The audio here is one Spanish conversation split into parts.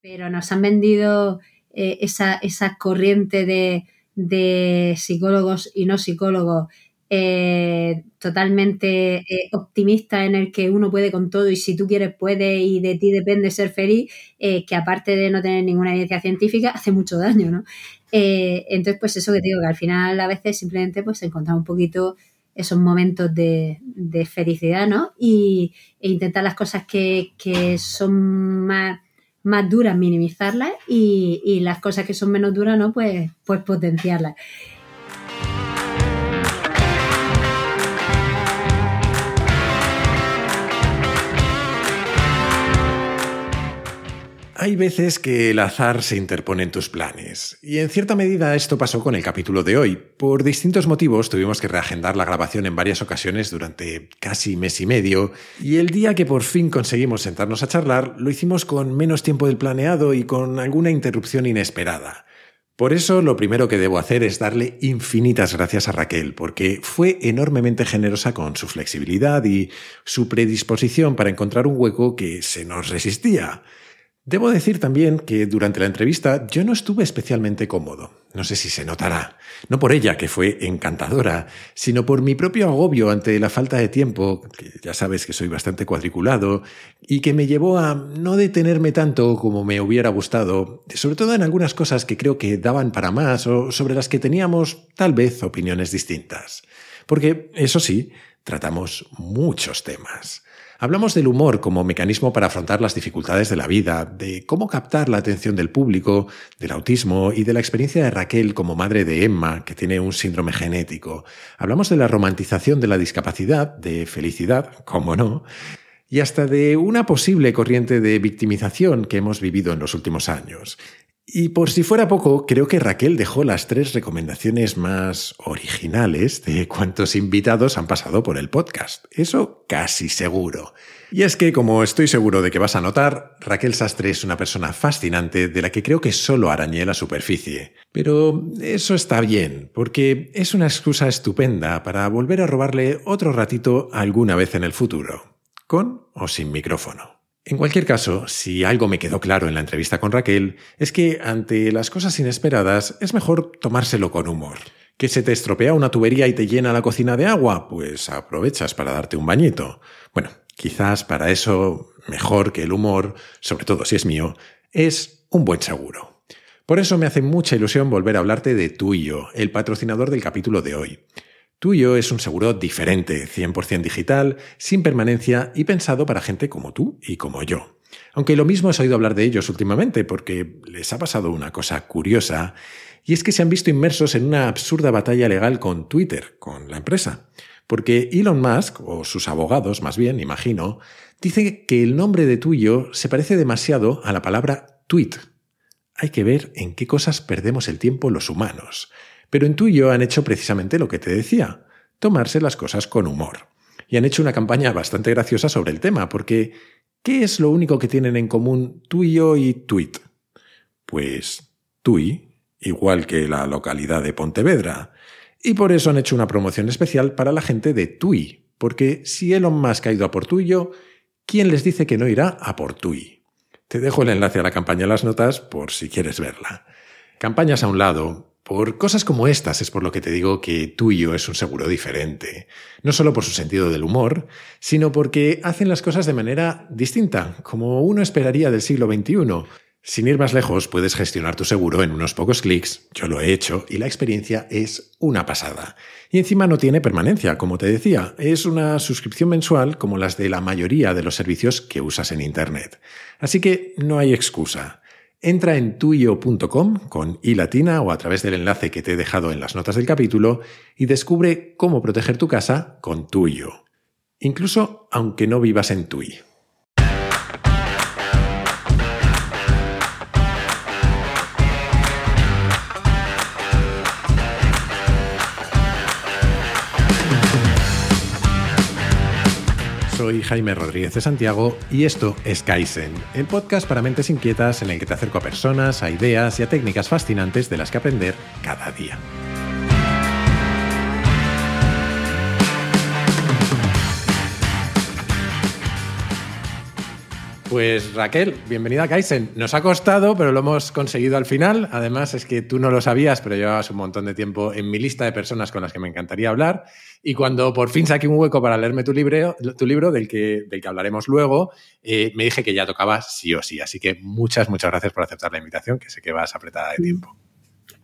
pero nos han vendido eh, esa, corriente de, psicólogos y no psicólogos eh, totalmente eh, optimista en el que uno puede con todo y si tú quieres puedes y de ti depende ser feliz, eh, que aparte de no tener ninguna evidencia científica, hace mucho daño, ¿no? Entonces, pues eso que digo, que al final a veces simplemente pues encontrar un poquito esos momentos de, felicidad, ¿no? Y, e intentar las cosas que son más, más duras, minimizarlas y, y, las cosas que son menos duras, ¿no? Pues, pues potenciarlas. Hay veces que el azar se interpone en tus planes, y en cierta medida esto pasó con el capítulo de hoy. Por distintos motivos tuvimos que reagendar la grabación en varias ocasiones durante casi mes y medio, y el día que por fin conseguimos sentarnos a charlar lo hicimos con menos tiempo del planeado y con alguna interrupción inesperada. Por eso lo primero que debo hacer es darle infinitas gracias a Raquel, porque fue enormemente generosa con su flexibilidad y su predisposición para encontrar un hueco que se nos resistía. Debo decir también que durante la entrevista yo no estuve especialmente cómodo. No sé si se notará. No por ella, que fue encantadora, sino por mi propio agobio ante la falta de tiempo, que ya sabes que soy bastante cuadriculado, y que me llevó a no detenerme tanto como me hubiera gustado, sobre todo en algunas cosas que creo que daban para más o sobre las que teníamos tal vez opiniones distintas. Porque, eso sí, tratamos muchos temas. Hablamos del humor como mecanismo para afrontar las dificultades de la vida, de cómo captar la atención del público, del autismo y de la experiencia de Raquel como madre de Emma, que tiene un síndrome genético. Hablamos de la romantización de la discapacidad, de felicidad, como no, y hasta de una posible corriente de victimización que hemos vivido en los últimos años. Y por si fuera poco, creo que Raquel dejó las tres recomendaciones más originales de cuántos invitados han pasado por el podcast. Eso casi seguro. Y es que, como estoy seguro de que vas a notar, Raquel Sastre es una persona fascinante de la que creo que solo arañé la superficie. Pero eso está bien, porque es una excusa estupenda para volver a robarle otro ratito alguna vez en el futuro, con o sin micrófono. En cualquier caso, si algo me quedó claro en la entrevista con Raquel, es que ante las cosas inesperadas es mejor tomárselo con humor. ¿Que se te estropea una tubería y te llena la cocina de agua? Pues aprovechas para darte un bañito. Bueno, quizás para eso mejor que el humor, sobre todo si es mío, es un buen seguro. Por eso me hace mucha ilusión volver a hablarte de Tuyo, el patrocinador del capítulo de hoy. Tuyo es un seguro diferente, 100% digital, sin permanencia y pensado para gente como tú y como yo. Aunque lo mismo has oído hablar de ellos últimamente porque les ha pasado una cosa curiosa, y es que se han visto inmersos en una absurda batalla legal con Twitter, con la empresa. Porque Elon Musk, o sus abogados más bien, imagino, dice que el nombre de Tuyo se parece demasiado a la palabra tweet. Hay que ver en qué cosas perdemos el tiempo los humanos. Pero en tuyo han hecho precisamente lo que te decía, tomarse las cosas con humor. Y han hecho una campaña bastante graciosa sobre el tema, porque ¿qué es lo único que tienen en común tuyo y Tweet? Pues Tui, igual que la localidad de Pontevedra. Y por eso han hecho una promoción especial para la gente de Tui, porque si Elon Musk ha ido a por tuyo, ¿quién les dice que no irá a por Tui? Te dejo el enlace a la campaña en las notas por si quieres verla. Campañas a un lado, por cosas como estas es por lo que te digo que tuyo es un seguro diferente. No solo por su sentido del humor, sino porque hacen las cosas de manera distinta, como uno esperaría del siglo XXI. Sin ir más lejos, puedes gestionar tu seguro en unos pocos clics, yo lo he hecho, y la experiencia es una pasada. Y encima no tiene permanencia, como te decía, es una suscripción mensual como las de la mayoría de los servicios que usas en Internet. Así que no hay excusa. Entra en tuyo.com con i latina o a través del enlace que te he dejado en las notas del capítulo y descubre cómo proteger tu casa con tuyo. Incluso aunque no vivas en Tui. Soy Jaime Rodríguez de Santiago y esto es Kaizen, el podcast para mentes inquietas en el que te acerco a personas, a ideas y a técnicas fascinantes de las que aprender cada día. Pues Raquel, bienvenida a Kaizen. Nos ha costado, pero lo hemos conseguido al final. Además, es que tú no lo sabías, pero llevabas un montón de tiempo en mi lista de personas con las que me encantaría hablar. Y cuando por fin saqué un hueco para leerme tu libro, tu libro del, que, del que hablaremos luego, eh, me dije que ya tocaba sí o sí. Así que muchas, muchas gracias por aceptar la invitación, que sé que vas apretada de tiempo.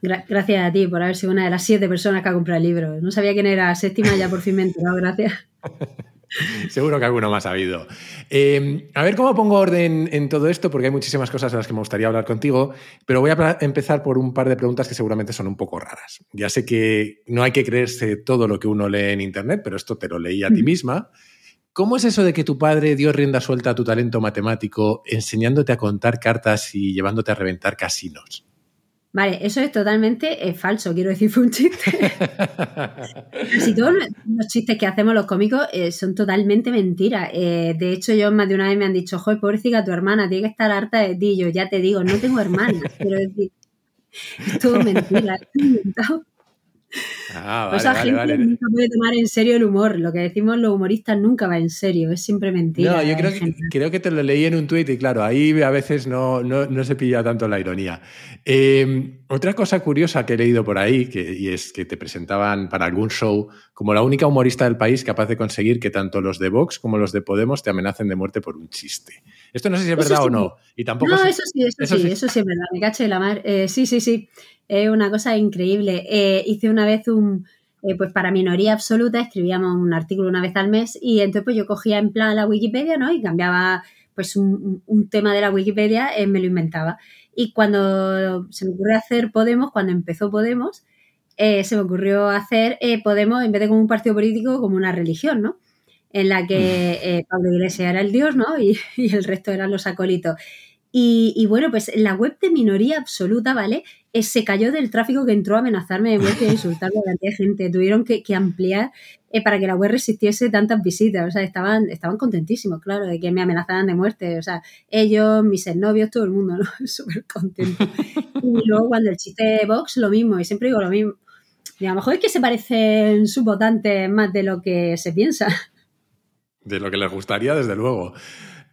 gracias a ti por haber sido una de las siete personas que ha comprado el libro. No sabía quién era séptima, ya por fin me he enterado. Gracias. Seguro que alguno más ha habido. Eh, a ver cómo pongo orden en todo esto, porque hay muchísimas cosas de las que me gustaría hablar contigo, pero voy a empezar por un par de preguntas que seguramente son un poco raras. Ya sé que no hay que creerse todo lo que uno lee en Internet, pero esto te lo leí a ti misma. ¿Cómo es eso de que tu padre dio rienda suelta a tu talento matemático enseñándote a contar cartas y llevándote a reventar casinos? Vale, eso es totalmente eh, falso, quiero decir, fue un chiste. Casi todos los chistes que hacemos los cómicos eh, son totalmente mentiras. Eh, de hecho, yo más de una vez me han dicho, joder, pobrecita tu hermana, tiene que estar harta de ti. Yo ya te digo, no tengo hermana, quiero decir, es todo mentira, es inventado. Ah, vale, o sea, gente nunca puede tomar en serio el humor. Lo que decimos los humoristas nunca va en serio, es siempre mentira. No, yo creo que, creo que, te lo leí en un tuit y claro, ahí a veces no, no, se pilla tanto la ironía. Em, otra cosa curiosa que he leído por ahí, que, y es que te presentaban para algún show como la única humorista del país capaz de conseguir que tanto los de Vox como los de Podemos te amenacen de muerte por un chiste. Esto no sé si es verdad o no. Y tampoco no, eso sí, eso, sí, eso sí es verdad. Me caché la mar. Eh, sí, sí, sí. Es una cosa increíble. Eh, hice una vez un, eh, pues para minoría absoluta escribíamos un artículo una vez al mes y entonces pues yo cogía en plan la Wikipedia, ¿no? Y cambiaba pues un, tema de la Wikipedia, me lo inventaba. Y cuando se me ocurrió hacer Podemos, cuando empezó Podemos, se me ocurrió hacer Podemos, en vez de como un partido político, como una religión, ¿no? En la que Pablo Iglesias era el dios, ¿no? Y, y el resto eran los acólitos. Y, bueno, pues la web de minoría absoluta, ¿vale? Eh, se cayó del tráfico que entró a amenazarme de muerte y a insultarme a gente. Tuvieron que, ampliar eh, para que la web resistiese tantas visitas. O sea, estaban, estaban contentísimos, claro, de que me amenazaran de muerte. O sea, ellos, mis exnovios, todo el mundo, ¿no? Súper contento. Y luego cuando el chiste de Vox, lo mismo, y siempre digo lo mismo. Y a lo mejor es que se parecen sus votantes más de lo que se piensa. De lo que les gustaría, desde luego.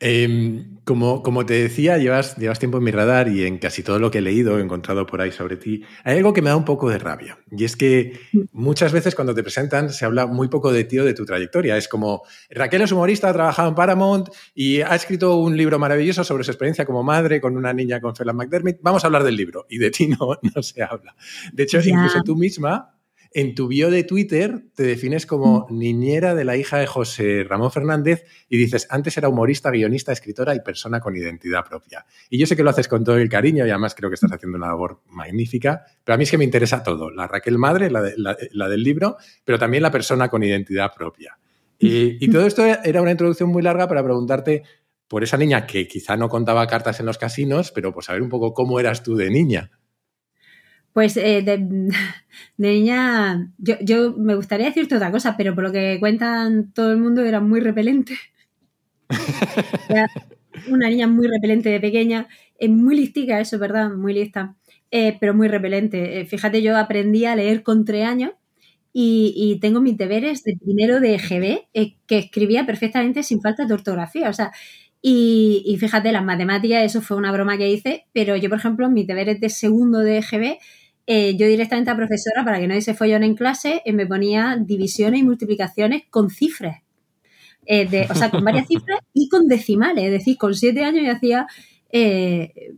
Em, como, como, te decía, llevas, llevas tiempo en mi radar y en casi todo lo que he leído, he encontrado por ahí sobre ti, hay algo que me da un poco de rabia. Y es que muchas veces cuando te presentan se habla muy poco de ti o de tu trayectoria. Es como, Raquel es humorista, ha trabajado en Paramount y ha escrito un libro maravilloso sobre su experiencia como madre con una niña con Fela McDermott. Vamos a hablar del libro. Y de ti no, no se habla. De hecho, incluso tú misma en tu bio de Twitter te defines como niñera de la hija de José Ramón Fernández y dices, antes era humorista, guionista, escritora y persona con identidad propia. Y yo sé que lo haces con todo el cariño y además creo que estás haciendo una labor magnífica, pero a mí es que me interesa todo, la Raquel Madre, la, del libro, pero también la persona con identidad propia. Y, y todo esto era una introducción muy larga para preguntarte por esa niña que quizá no contaba cartas en los casinos, pero pues saber un poco cómo eras tú de niña. Pues eh, de, niña, yo, me gustaría decirte otra cosa, pero por lo que cuentan todo el mundo era muy repelente. era una niña muy repelente de pequeña, es muy listica, eso es verdad, muy lista, eh, pero muy repelente. Eh, fíjate, yo aprendí a leer con tres años y, tengo mis deberes de primero de GB que escribía perfectamente sin falta de ortografía. O sea, y, y, fíjate, las matemáticas, eso fue una broma que hice, pero yo, por ejemplo, mis deberes de segundo de GB eh, yo directamente a profesora, para que no se follón en clase, eh, me ponía divisiones y multiplicaciones con cifras. Eh, o sea, con varias cifras y con decimales. Es decir, con siete años yo hacía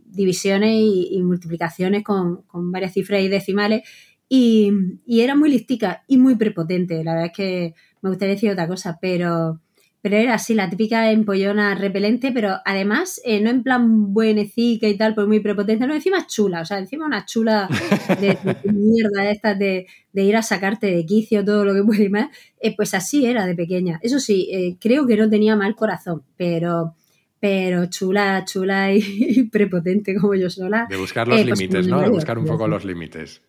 divisiones y, multiplicaciones con, varias cifras y decimales. Y, y, era muy listica y muy prepotente. La verdad es que me gustaría decir otra cosa, pero pero era así, la típica empollona repelente, pero además eh, no en plan buenecica y tal, pues muy prepotente, no, encima chula, o sea, encima una chula de, mierda de estas de, ir a sacarte de quicio todo lo que puede más, eh, pues así era de pequeña. Eso sí, eh, creo que no tenía mal corazón, pero pero chula, chula y, prepotente como yo sola. De buscar los pues límites, ¿no? De buscar un poco los límites.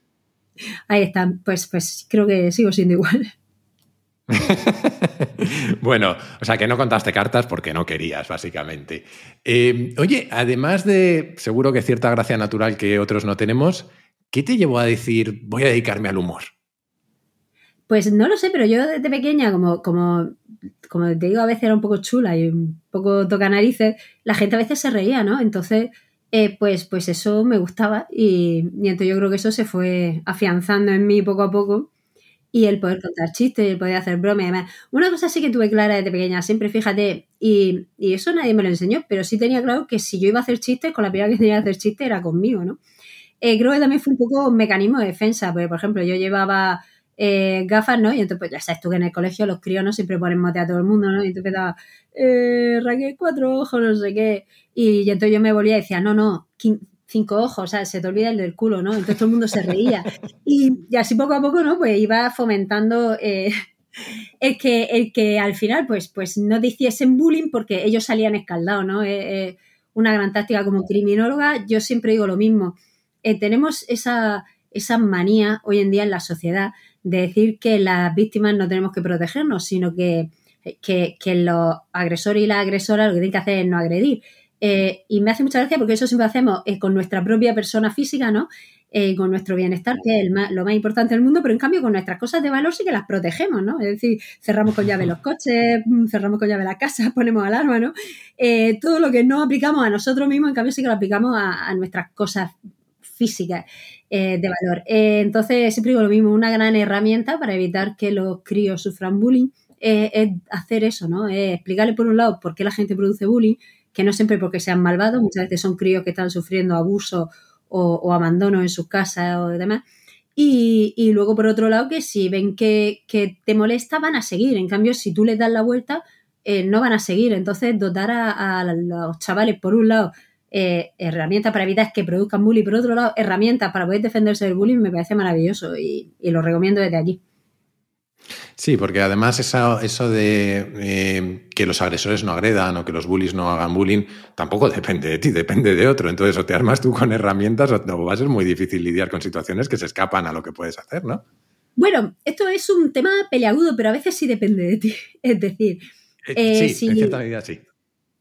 Ahí están, pues, pues creo que sigo siendo igual. bueno, o sea que no contaste cartas porque no querías, básicamente. Eh, oye, además de seguro que cierta gracia natural que otros no tenemos, ¿qué te llevó a decir voy a dedicarme al humor? Pues no lo sé, pero yo desde pequeña, como, como como te digo, a veces era un poco chula y un poco toca narices, la gente a veces se reía, ¿no? Entonces, eh, pues, pues eso me gustaba y, y, entonces yo creo que eso se fue afianzando en mí poco a poco y el poder contar chistes, el poder hacer bromas y. Una cosa sí que tuve clara desde pequeña, siempre fíjate, y, y, eso nadie me lo enseñó, pero sí tenía claro que si yo iba a hacer chistes, con la primera que tenía que hacer chistes era conmigo, ¿no? Eh, creo que también fue un poco un mecanismo de defensa, porque por ejemplo yo llevaba eh, gafas, ¿no? Y entonces, pues ya sabes tú que en el colegio los críos no siempre ponen mote a todo el mundo, ¿no? Y entonces empezaba, eh, Raquel, cuatro ojos, no sé qué. Y, y, entonces yo me volvía y decía, no, no, cinco ojos, sea, se te olvida el del culo, ¿no? Entonces todo el mundo se reía. Y, y así poco a poco, ¿no? Pues iba fomentando eh, el, que, el que al final, pues, pues no te hiciesen bullying porque ellos salían escaldados, ¿no? Eh, eh, una gran táctica como criminóloga, yo siempre digo lo mismo. Eh, tenemos esa, esa manía hoy en día en la sociedad de decir que las víctimas no tenemos que protegernos, sino que, que, que los agresores y las agresoras lo que tienen que hacer es no agredir. Eh, y me hace mucha gracia porque eso siempre hacemos eh, con nuestra propia persona física, ¿no? Eh, con nuestro bienestar, que es lo más importante del mundo, pero en cambio con nuestras cosas de valor sí que las protegemos, ¿no? Es decir, cerramos con llave los coches, mm, cerramos con llave la casa, ponemos alarma, ¿no? todo lo que no aplicamos a nosotros mismos, en cambio sí que lo aplicamos a, a nuestras cosas físicas de valor. entonces, siempre digo lo mismo, una gran herramienta para evitar que los críos sufran bullying es hacer eso, ¿no? Es explicarle por un lado por qué la gente produce bullying, que no siempre porque sean malvados, muchas veces son críos que están sufriendo abuso o, abandono en sus casas o demás. Y, luego, por otro lado, que si ven que, te molesta, van a seguir. En cambio, si tú les das la vuelta, eh, no van a seguir. Entonces, dotar a, a los chavales, por un lado, eh, herramientas para evitar que produzcan bullying, por otro lado, herramientas para poder defenderse del bullying, me parece maravilloso y, y lo recomiendo desde aquí. Sí, porque además eso, eso de eh, que los agresores no agredan o que los bullies no hagan bullying tampoco depende de ti, depende de otro. Entonces, o te armas tú con herramientas o, o va a ser muy difícil lidiar con situaciones que se escapan a lo que puedes hacer, ¿no? Bueno, esto es un tema peleagudo, pero a veces sí depende de ti. Es decir, eh, sí, si, en cierta medida sí.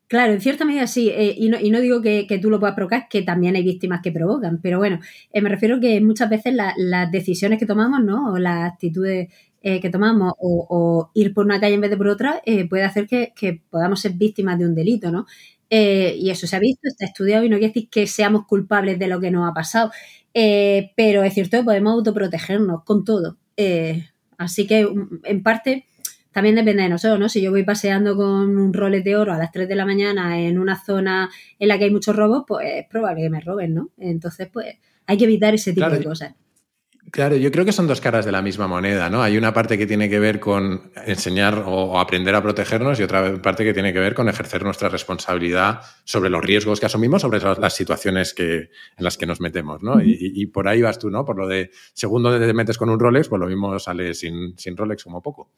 Claro, en cierta medida sí, eh, y, no, y, no, digo que, que, tú lo puedas provocar, que también hay víctimas que provocan, pero bueno, eh, me refiero que muchas veces la, las decisiones que tomamos, ¿no? O las actitudes eh, que tomamos o, o, ir por una calle en vez de por otra eh, puede hacer que, que, podamos ser víctimas de un delito, ¿no? Eh, y eso se ha visto, está estudiado y no quiere decir que seamos culpables de lo que nos ha pasado, pero es cierto que podemos autoprotegernos con todo. Así que, mm, en parte, también depende de nosotros, ¿no? Si yo voy paseando con un rolet de oro a las 3 de la mañana en una zona en la que hay muchos robos, pues es probable que me roben, ¿no? Entonces, pues hay que evitar ese tipo claro. de cosas. Claro, yo creo que son dos caras de la misma moneda, ¿no? Hay una parte que tiene que ver con enseñar o aprender a protegernos y otra parte que tiene que ver con ejercer nuestra responsabilidad sobre los riesgos que asumimos, sobre las situaciones que, en las que nos metemos, ¿no? Y, y, por ahí vas tú, ¿no? Por lo de segundo te metes con un Rolex, pues lo mismo sale sin, sin Rolex como poco.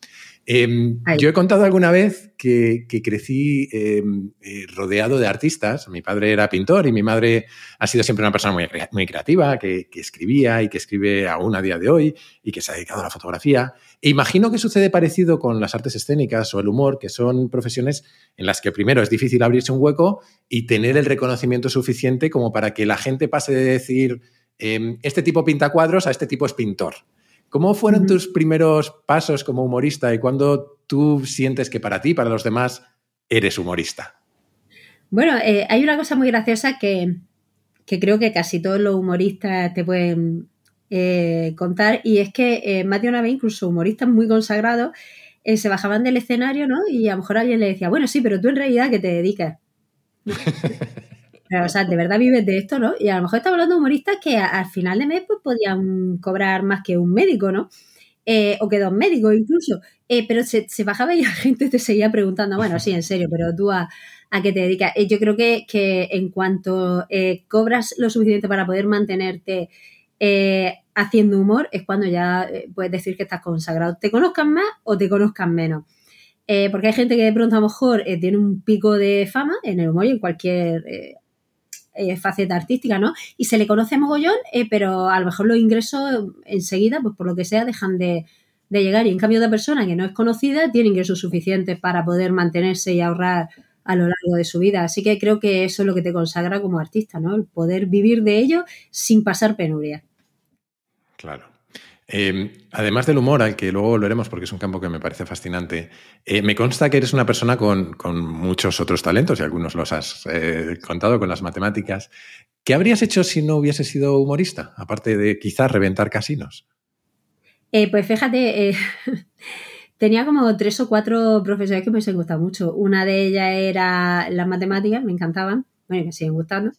Eh, yo he contado alguna vez que, que crecí eh, eh, rodeado de artistas. Mi padre era pintor y mi madre ha sido siempre una persona muy, muy creativa, que, que escribía y que escribe aún a día de hoy y que se ha dedicado a la fotografía. E imagino que sucede parecido con las artes escénicas o el humor, que son profesiones en las que primero es difícil abrirse un hueco y tener el reconocimiento suficiente como para que la gente pase de decir eh, este tipo pinta cuadros a este tipo es pintor. ¿Cómo fueron uh -huh. tus primeros pasos como humorista y cuándo tú sientes que para ti, para los demás, eres humorista? Bueno, eh, hay una cosa muy graciosa que, que creo que casi todos los humoristas te pueden eh, contar, y es que eh, más de una vez, incluso humoristas muy consagrados, eh, se bajaban del escenario, ¿no? Y a lo mejor alguien le decía, bueno, sí, pero tú en realidad, ¿qué te dedicas? o sea, de verdad vives de esto, ¿no? Y a lo mejor estamos hablando de humoristas que al final de mes pues, podían cobrar más que un médico, ¿no? Eh, o que dos médicos incluso. Eh, pero se, se, bajaba y la gente te seguía preguntando, bueno, sí, en serio, pero tú a, a qué te dedicas. Eh, yo creo que, que en cuanto cobras lo suficiente para poder mantenerte haciendo humor es cuando ya puedes decir que estás consagrado. Te conozcan más o te conozcan menos. Porque hay gente que de pronto a lo mejor tiene un pico de fama en el humor y en cualquier eh, faceta artística, ¿no? Y se le conoce mogollón, pero a lo mejor los ingresos enseguida, pues por lo que sea, dejan de, de llegar. Y en cambio, otra persona que no es conocida tiene ingresos suficientes para poder mantenerse y ahorrar a lo largo de su vida. Así que creo que eso es lo que te consagra como artista, ¿no? El poder vivir de ello sin pasar penuria. Claro. Em, además del humor, al que luego volveremos porque es un campo que me parece fascinante, eh, me consta que eres una persona con, muchos otros talentos y algunos los has eh, contado con las matemáticas. ¿Qué habrías hecho si no hubiese sido humorista, aparte de quizás reventar casinos? Eh, pues fíjate, tenía como tres o cuatro profesores que me gustado mucho. Una de ellas era las matemáticas, me encantaban, bueno, me siguen gustando.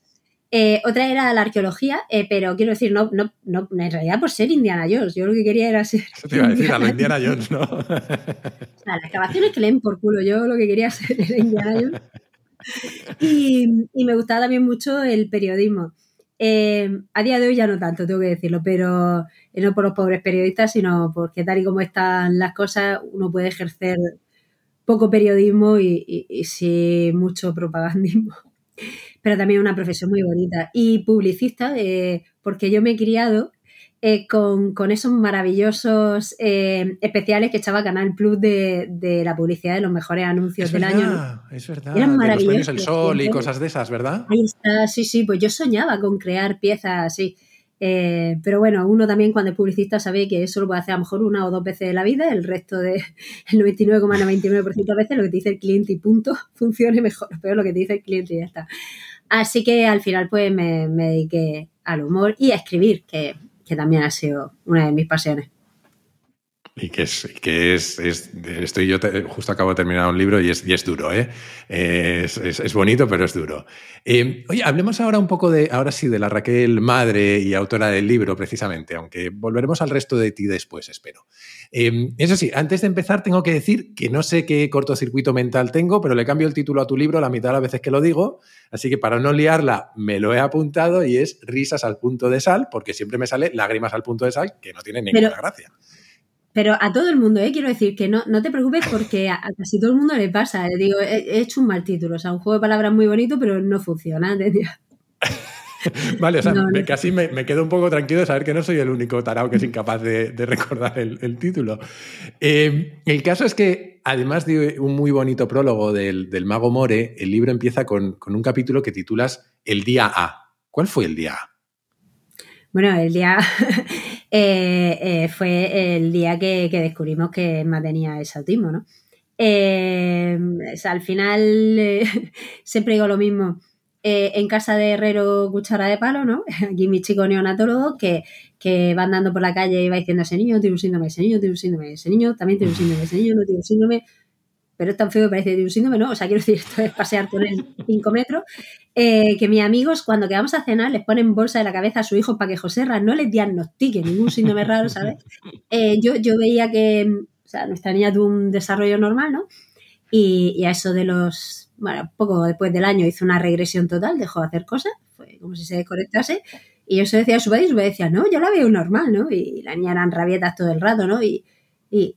Eh, otra era la arqueología, eh, pero quiero decir, no, no, no, en realidad por ser Indiana Jones. Yo lo que quería era ser. Eso te iba a decir, a lo Indiana Jones, ¿no? o sea, las excavaciones que leen por culo. Yo lo que quería ser era Indiana Jones. Y, y me gustaba también mucho el periodismo. Eh, a día de hoy ya no tanto, tengo que decirlo, pero no por los pobres periodistas, sino porque tal y como están las cosas, uno puede ejercer poco periodismo y, y, y sí mucho propagandismo pero también una profesión muy bonita. Y publicista, eh, porque yo me he criado eh, con, esos maravillosos eh, especiales que echaba Canal Plus de, la publicidad de los mejores anuncios del año. Es verdad, Eran maravillosos. el sol y cosas de esas, ¿verdad? Ahí está, sí, sí, pues yo soñaba con crear piezas así. pero bueno, uno también cuando es publicista sabe que eso lo puede hacer a lo mejor una o dos veces en la vida, el resto del de, 99,99% de veces lo que te dice el cliente y punto, funcione mejor, pero lo que te dice el cliente y ya está. Así que al final pues me, dediqué al humor y a escribir, que, también ha sido una de mis pasiones. Y que es, que es, estoy yo justo acabo de terminar un libro y es, y es duro, ¿eh? Es, bonito, pero es duro. Eh, oye, hablemos ahora un poco de, ahora sí, de la Raquel madre y autora del libro, precisamente, aunque volveremos al resto de ti después, espero. Eh, eso sí, antes de empezar tengo que decir que no sé qué cortocircuito mental tengo, pero le cambio el título a tu libro la mitad de las veces que lo digo, así que para no liarla me lo he apuntado y es Risas al punto de sal, porque siempre me sale Lágrimas al punto de sal, que no tiene ninguna gracia. Pero a todo el mundo, ¿eh? quiero decir que no, no te preocupes porque a, casi todo el mundo le pasa. Digo, he, hecho un mal título, o sea, un juego de palabras muy bonito, pero no funciona. vale, o sea, casi me, quedo un poco tranquilo de saber que no soy el único tarao que es incapaz de, recordar el, título. Eh, el caso es que, además de un muy bonito prólogo del, Mago More, el libro empieza con, con un capítulo que titulas El día A. ¿Cuál fue el día A? Bueno, el día eh, eh, fue el día que, descubrimos que Emma tenía ese autismo, ¿no? Eh, al final siempre digo lo mismo. En casa de herrero cuchara de palo, ¿no? Aquí mi chico neonatólogo que, que va andando por la calle y va diciendo ese niño tiene un síndrome, ese niño tiene un síndrome, ese niño también tiene un síndrome, ese niño no tiene un síndrome pero es tan feo que parece de un síndrome, ¿no? O sea, quiero decir, esto es pasear con él cinco metros. Eh, que mis amigos, cuando quedamos a cenar, les ponen bolsa de la cabeza a su hijo para que José Ra no les diagnostique ningún síndrome raro, ¿sabes? Eh, yo, yo veía que, o sea, nuestra niña tuvo un desarrollo normal, ¿no? Y, a eso de los, bueno, poco después del año hizo una regresión total, dejó de hacer cosas, fue como si se desconectase. Y yo se decía a su padre y su padre decía, no, yo la veo normal, ¿no? Y la niña eran rabietas todo el rato, ¿no? Y, y,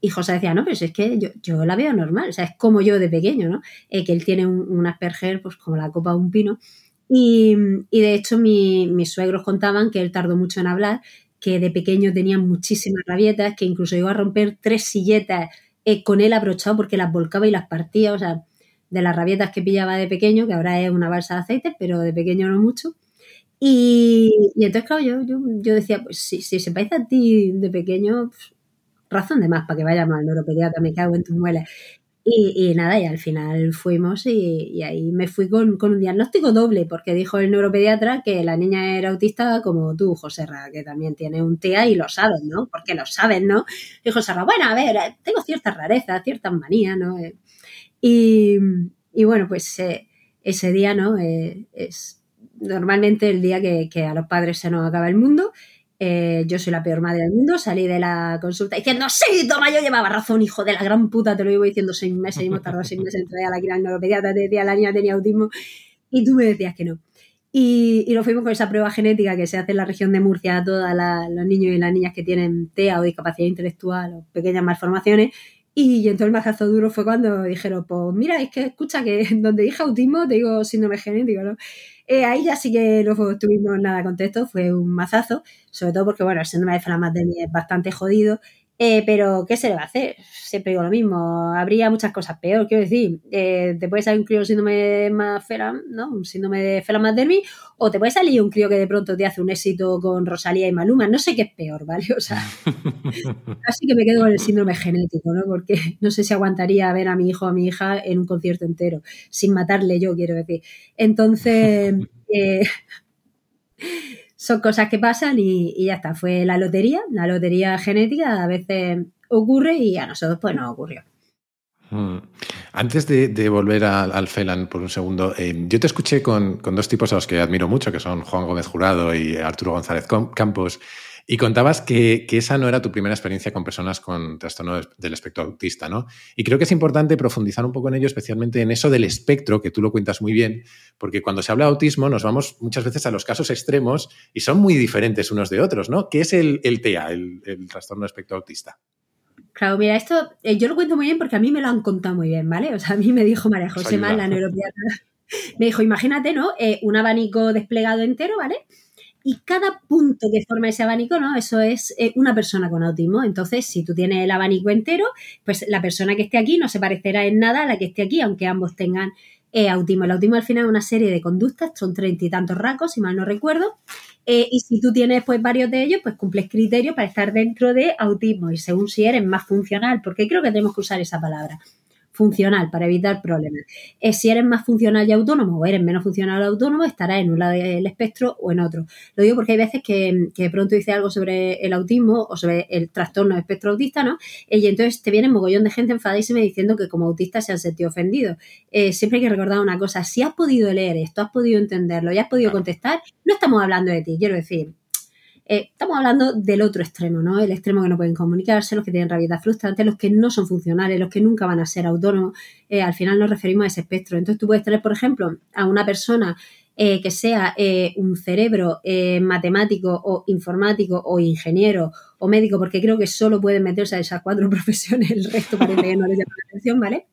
y José decía, no, pero es que yo, yo, la veo normal, o sea, es como yo de pequeño, ¿no? Eh, que él tiene un, Asperger, pues como la copa de un pino. Y, de hecho, mis suegros contaban que él tardó mucho en hablar, que de pequeño tenía muchísimas rabietas, que incluso iba a romper tres silletas eh, con él abrochado porque las volcaba y las partía, o sea, de las rabietas que pillaba de pequeño, que ahora es una balsa de aceite, pero de pequeño no mucho. Y, entonces, claro, yo, yo, decía, pues si, si se parece a ti de pequeño, pues, razón de más para que vayamos al neuropediatra, me cago en tus muelas. Y, nada, y al final fuimos y, ahí me fui con, un diagnóstico doble, porque dijo el neuropediatra que la niña era autista como tú, José Ra, que también tiene un TEA y lo sabes, ¿no? Porque lo sabes, ¿no? Y José Ra, bueno, a ver, tengo ciertas rarezas, ciertas manías, ¿no? Y, bueno, pues eh, ese día, ¿no? Eh, es normalmente el día que, a los padres se nos acaba el mundo eh, yo soy la peor madre del mundo, salí de la consulta diciendo, sí, toma, yo llevaba razón, hijo de la gran puta, te lo iba diciendo seis meses y hemos tardado seis meses en traer a la que neuropediatra, te decía la niña tenía autismo y tú me decías que no. Y, y, fuimos con esa prueba genética que se hace en la región de Murcia a todos los niños y las niñas que tienen TEA o discapacidad intelectual o pequeñas malformaciones. Y, entonces el majazo duro fue cuando dijeron, pues mira, es que escucha que donde dije autismo te digo síndrome genético, ¿no? Eh, ahí ya sí que no tuvimos nada contexto, fue un mazazo, sobre todo porque, bueno, el síndrome de Flamademia es bastante jodido Eh, pero, ¿qué se le va a hacer? Siempre digo lo mismo. Habría muchas cosas peor. Quiero decir, eh, te puede salir un crío síndrome de Feram, ¿no? Un síndrome de Feram-Madermi, o te puede salir un crío que de pronto te hace un éxito con Rosalía y Maluma. No sé qué es peor, ¿vale? O sea, así que me quedo con el síndrome genético, ¿no? Porque no sé si aguantaría ver a mi hijo o a mi hija en un concierto entero, sin matarle yo, quiero decir. Entonces, eh, son cosas que pasan y, ya está. Fue la lotería, la lotería genética a veces ocurre y a nosotros pues no ocurrió. Hmm. Antes de, volver al FELAN por un segundo, eh, yo te escuché con, con, dos tipos a los que admiro mucho, que son Juan Gómez Jurado y Arturo González Campos, y contabas que, esa no era tu primera experiencia con personas con trastorno del espectro autista, ¿no? Y creo que es importante profundizar un poco en ello, especialmente en eso del espectro, que tú lo cuentas muy bien, porque cuando se habla de autismo nos vamos muchas veces a los casos extremos y son muy diferentes unos de otros, ¿no? ¿Qué es el, el TEA, el, trastorno del espectro autista? Claro, mira, esto eh, yo lo cuento muy bien porque a mí me lo han contado muy bien, ¿vale? O sea, a mí me dijo María José Mal, la neuropiatra, me dijo, imagínate, ¿no? Eh, un abanico desplegado entero, ¿vale? Y cada punto que forma ese abanico, ¿no? Eso es eh, una persona con autismo. Entonces, si tú tienes el abanico entero, pues la persona que esté aquí no se parecerá en nada a la que esté aquí, aunque ambos tengan eh, autismo. El autismo al final es una serie de conductas, son treinta y tantos rasgos, si mal no recuerdo. Eh, y si tú tienes pues varios de ellos, pues cumples criterios para estar dentro de autismo y según si eres más funcional, porque creo que tenemos que usar esa palabra funcional para evitar problemas. Eh, si eres más funcional y autónomo o eres menos funcional o autónomo, estarás en un lado del espectro o en otro. Lo digo porque hay veces que, de pronto dice algo sobre el autismo o sobre el trastorno de espectro autista, ¿no? Eh, y entonces te viene mogollón de gente enfadísima diciendo que como autista se han sentido ofendidos. Eh, siempre hay que recordar una cosa, si has podido leer esto, has podido entenderlo y has podido contestar, no estamos hablando de ti, quiero decir, eh, estamos hablando del otro extremo, ¿no? El extremo que no pueden comunicarse, los que tienen rabietas frustrantes, los que no son funcionales, los que nunca van a ser autónomos. Eh, al final nos referimos a ese espectro. Entonces tú puedes tener, por ejemplo, a una persona eh, que sea un cerebro matemático o informático o ingeniero o médico, porque creo que solo pueden meterse a esas cuatro profesiones, el resto parece que no les llama la atención, ¿vale?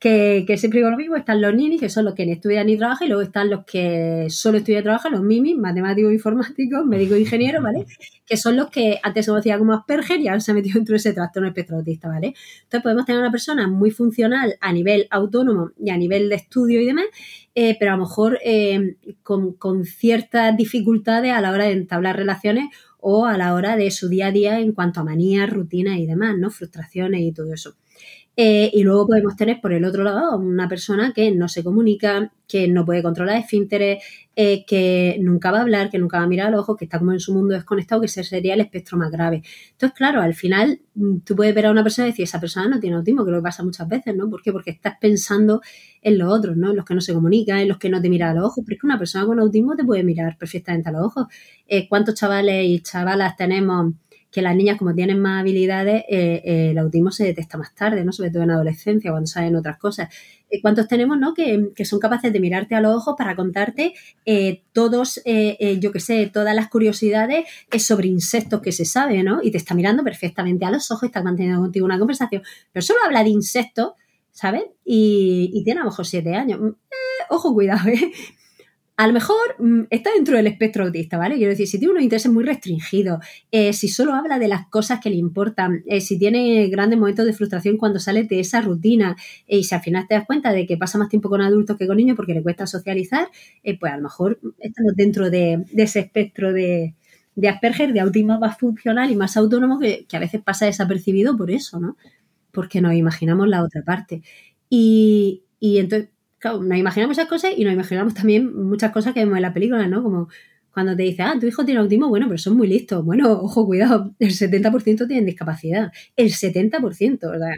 Que, siempre digo lo mismo, están los ninis, que son los que ni estudian ni trabajan, y luego están los que solo estudian y trabajan, los mimis, matemáticos, informáticos, médicos, ingenieros, ¿vale? Que son los que antes se conocía como Asperger y ahora se ha metido dentro de ese trastorno espectro autista, ¿vale? Entonces podemos tener una persona muy funcional a nivel autónomo y a nivel de estudio y demás, eh, pero a lo mejor eh, con, con ciertas dificultades a la hora de entablar relaciones o a la hora de su día a día en cuanto a manías, rutinas y demás, ¿no? Frustraciones y todo eso. Eh, y luego podemos tener por el otro lado una persona que no se comunica, que no puede controlar esfínteres, eh, que nunca va a hablar, que nunca va a mirar a los ojos, que está como en su mundo desconectado, que ese sería el espectro más grave. Entonces, claro, al final mm, tú puedes ver a una persona y decir, esa persona no tiene autismo, que lo pasa muchas veces, ¿no? ¿Por qué? Porque estás pensando en los otros, ¿no? En los que no se comunican, en los que no te miran a los ojos. Pero es que una persona con autismo te puede mirar perfectamente a los ojos. Eh, ¿Cuántos chavales y chavalas tenemos? Que las niñas, como tienen más habilidades, eh, eh, el autismo se detecta más tarde, ¿no? Sobre todo en adolescencia, cuando salen otras cosas. Eh, ¿Cuántos tenemos, no? Que, son capaces de mirarte a los ojos para contarte todos, yo qué sé, todas las curiosidades sobre insectos que se sabe, ¿no? Y te está mirando perfectamente a los ojos, está manteniendo contigo una conversación, pero solo habla de insectos, ¿sabes? Y, y tiene a lo mejor siete años. ojo, cuidado, ¿eh? A lo mejor mm, está dentro del espectro autista, ¿vale? Quiero decir, si tiene unos intereses muy restringidos, eh, si solo habla de las cosas que le importan, eh, si tiene grandes momentos de frustración cuando sale de esa rutina eh, y si al final te das cuenta de que pasa más tiempo con adultos que con niños porque le cuesta socializar, pues a lo mejor estamos dentro de, ese espectro de, Asperger, de autismo más funcional y más autónomo que, a veces pasa desapercibido por eso, ¿no? Porque nos imaginamos la otra parte. Y entonces claro, nos imaginamos esas cosas y nos imaginamos también muchas cosas que vemos en la película, ¿no? Como cuando te dice, ah, tu hijo tiene autismo, bueno, pero son muy listos. Bueno, ojo, cuidado, el 70% tienen discapacidad. El 70%, ¿verdad?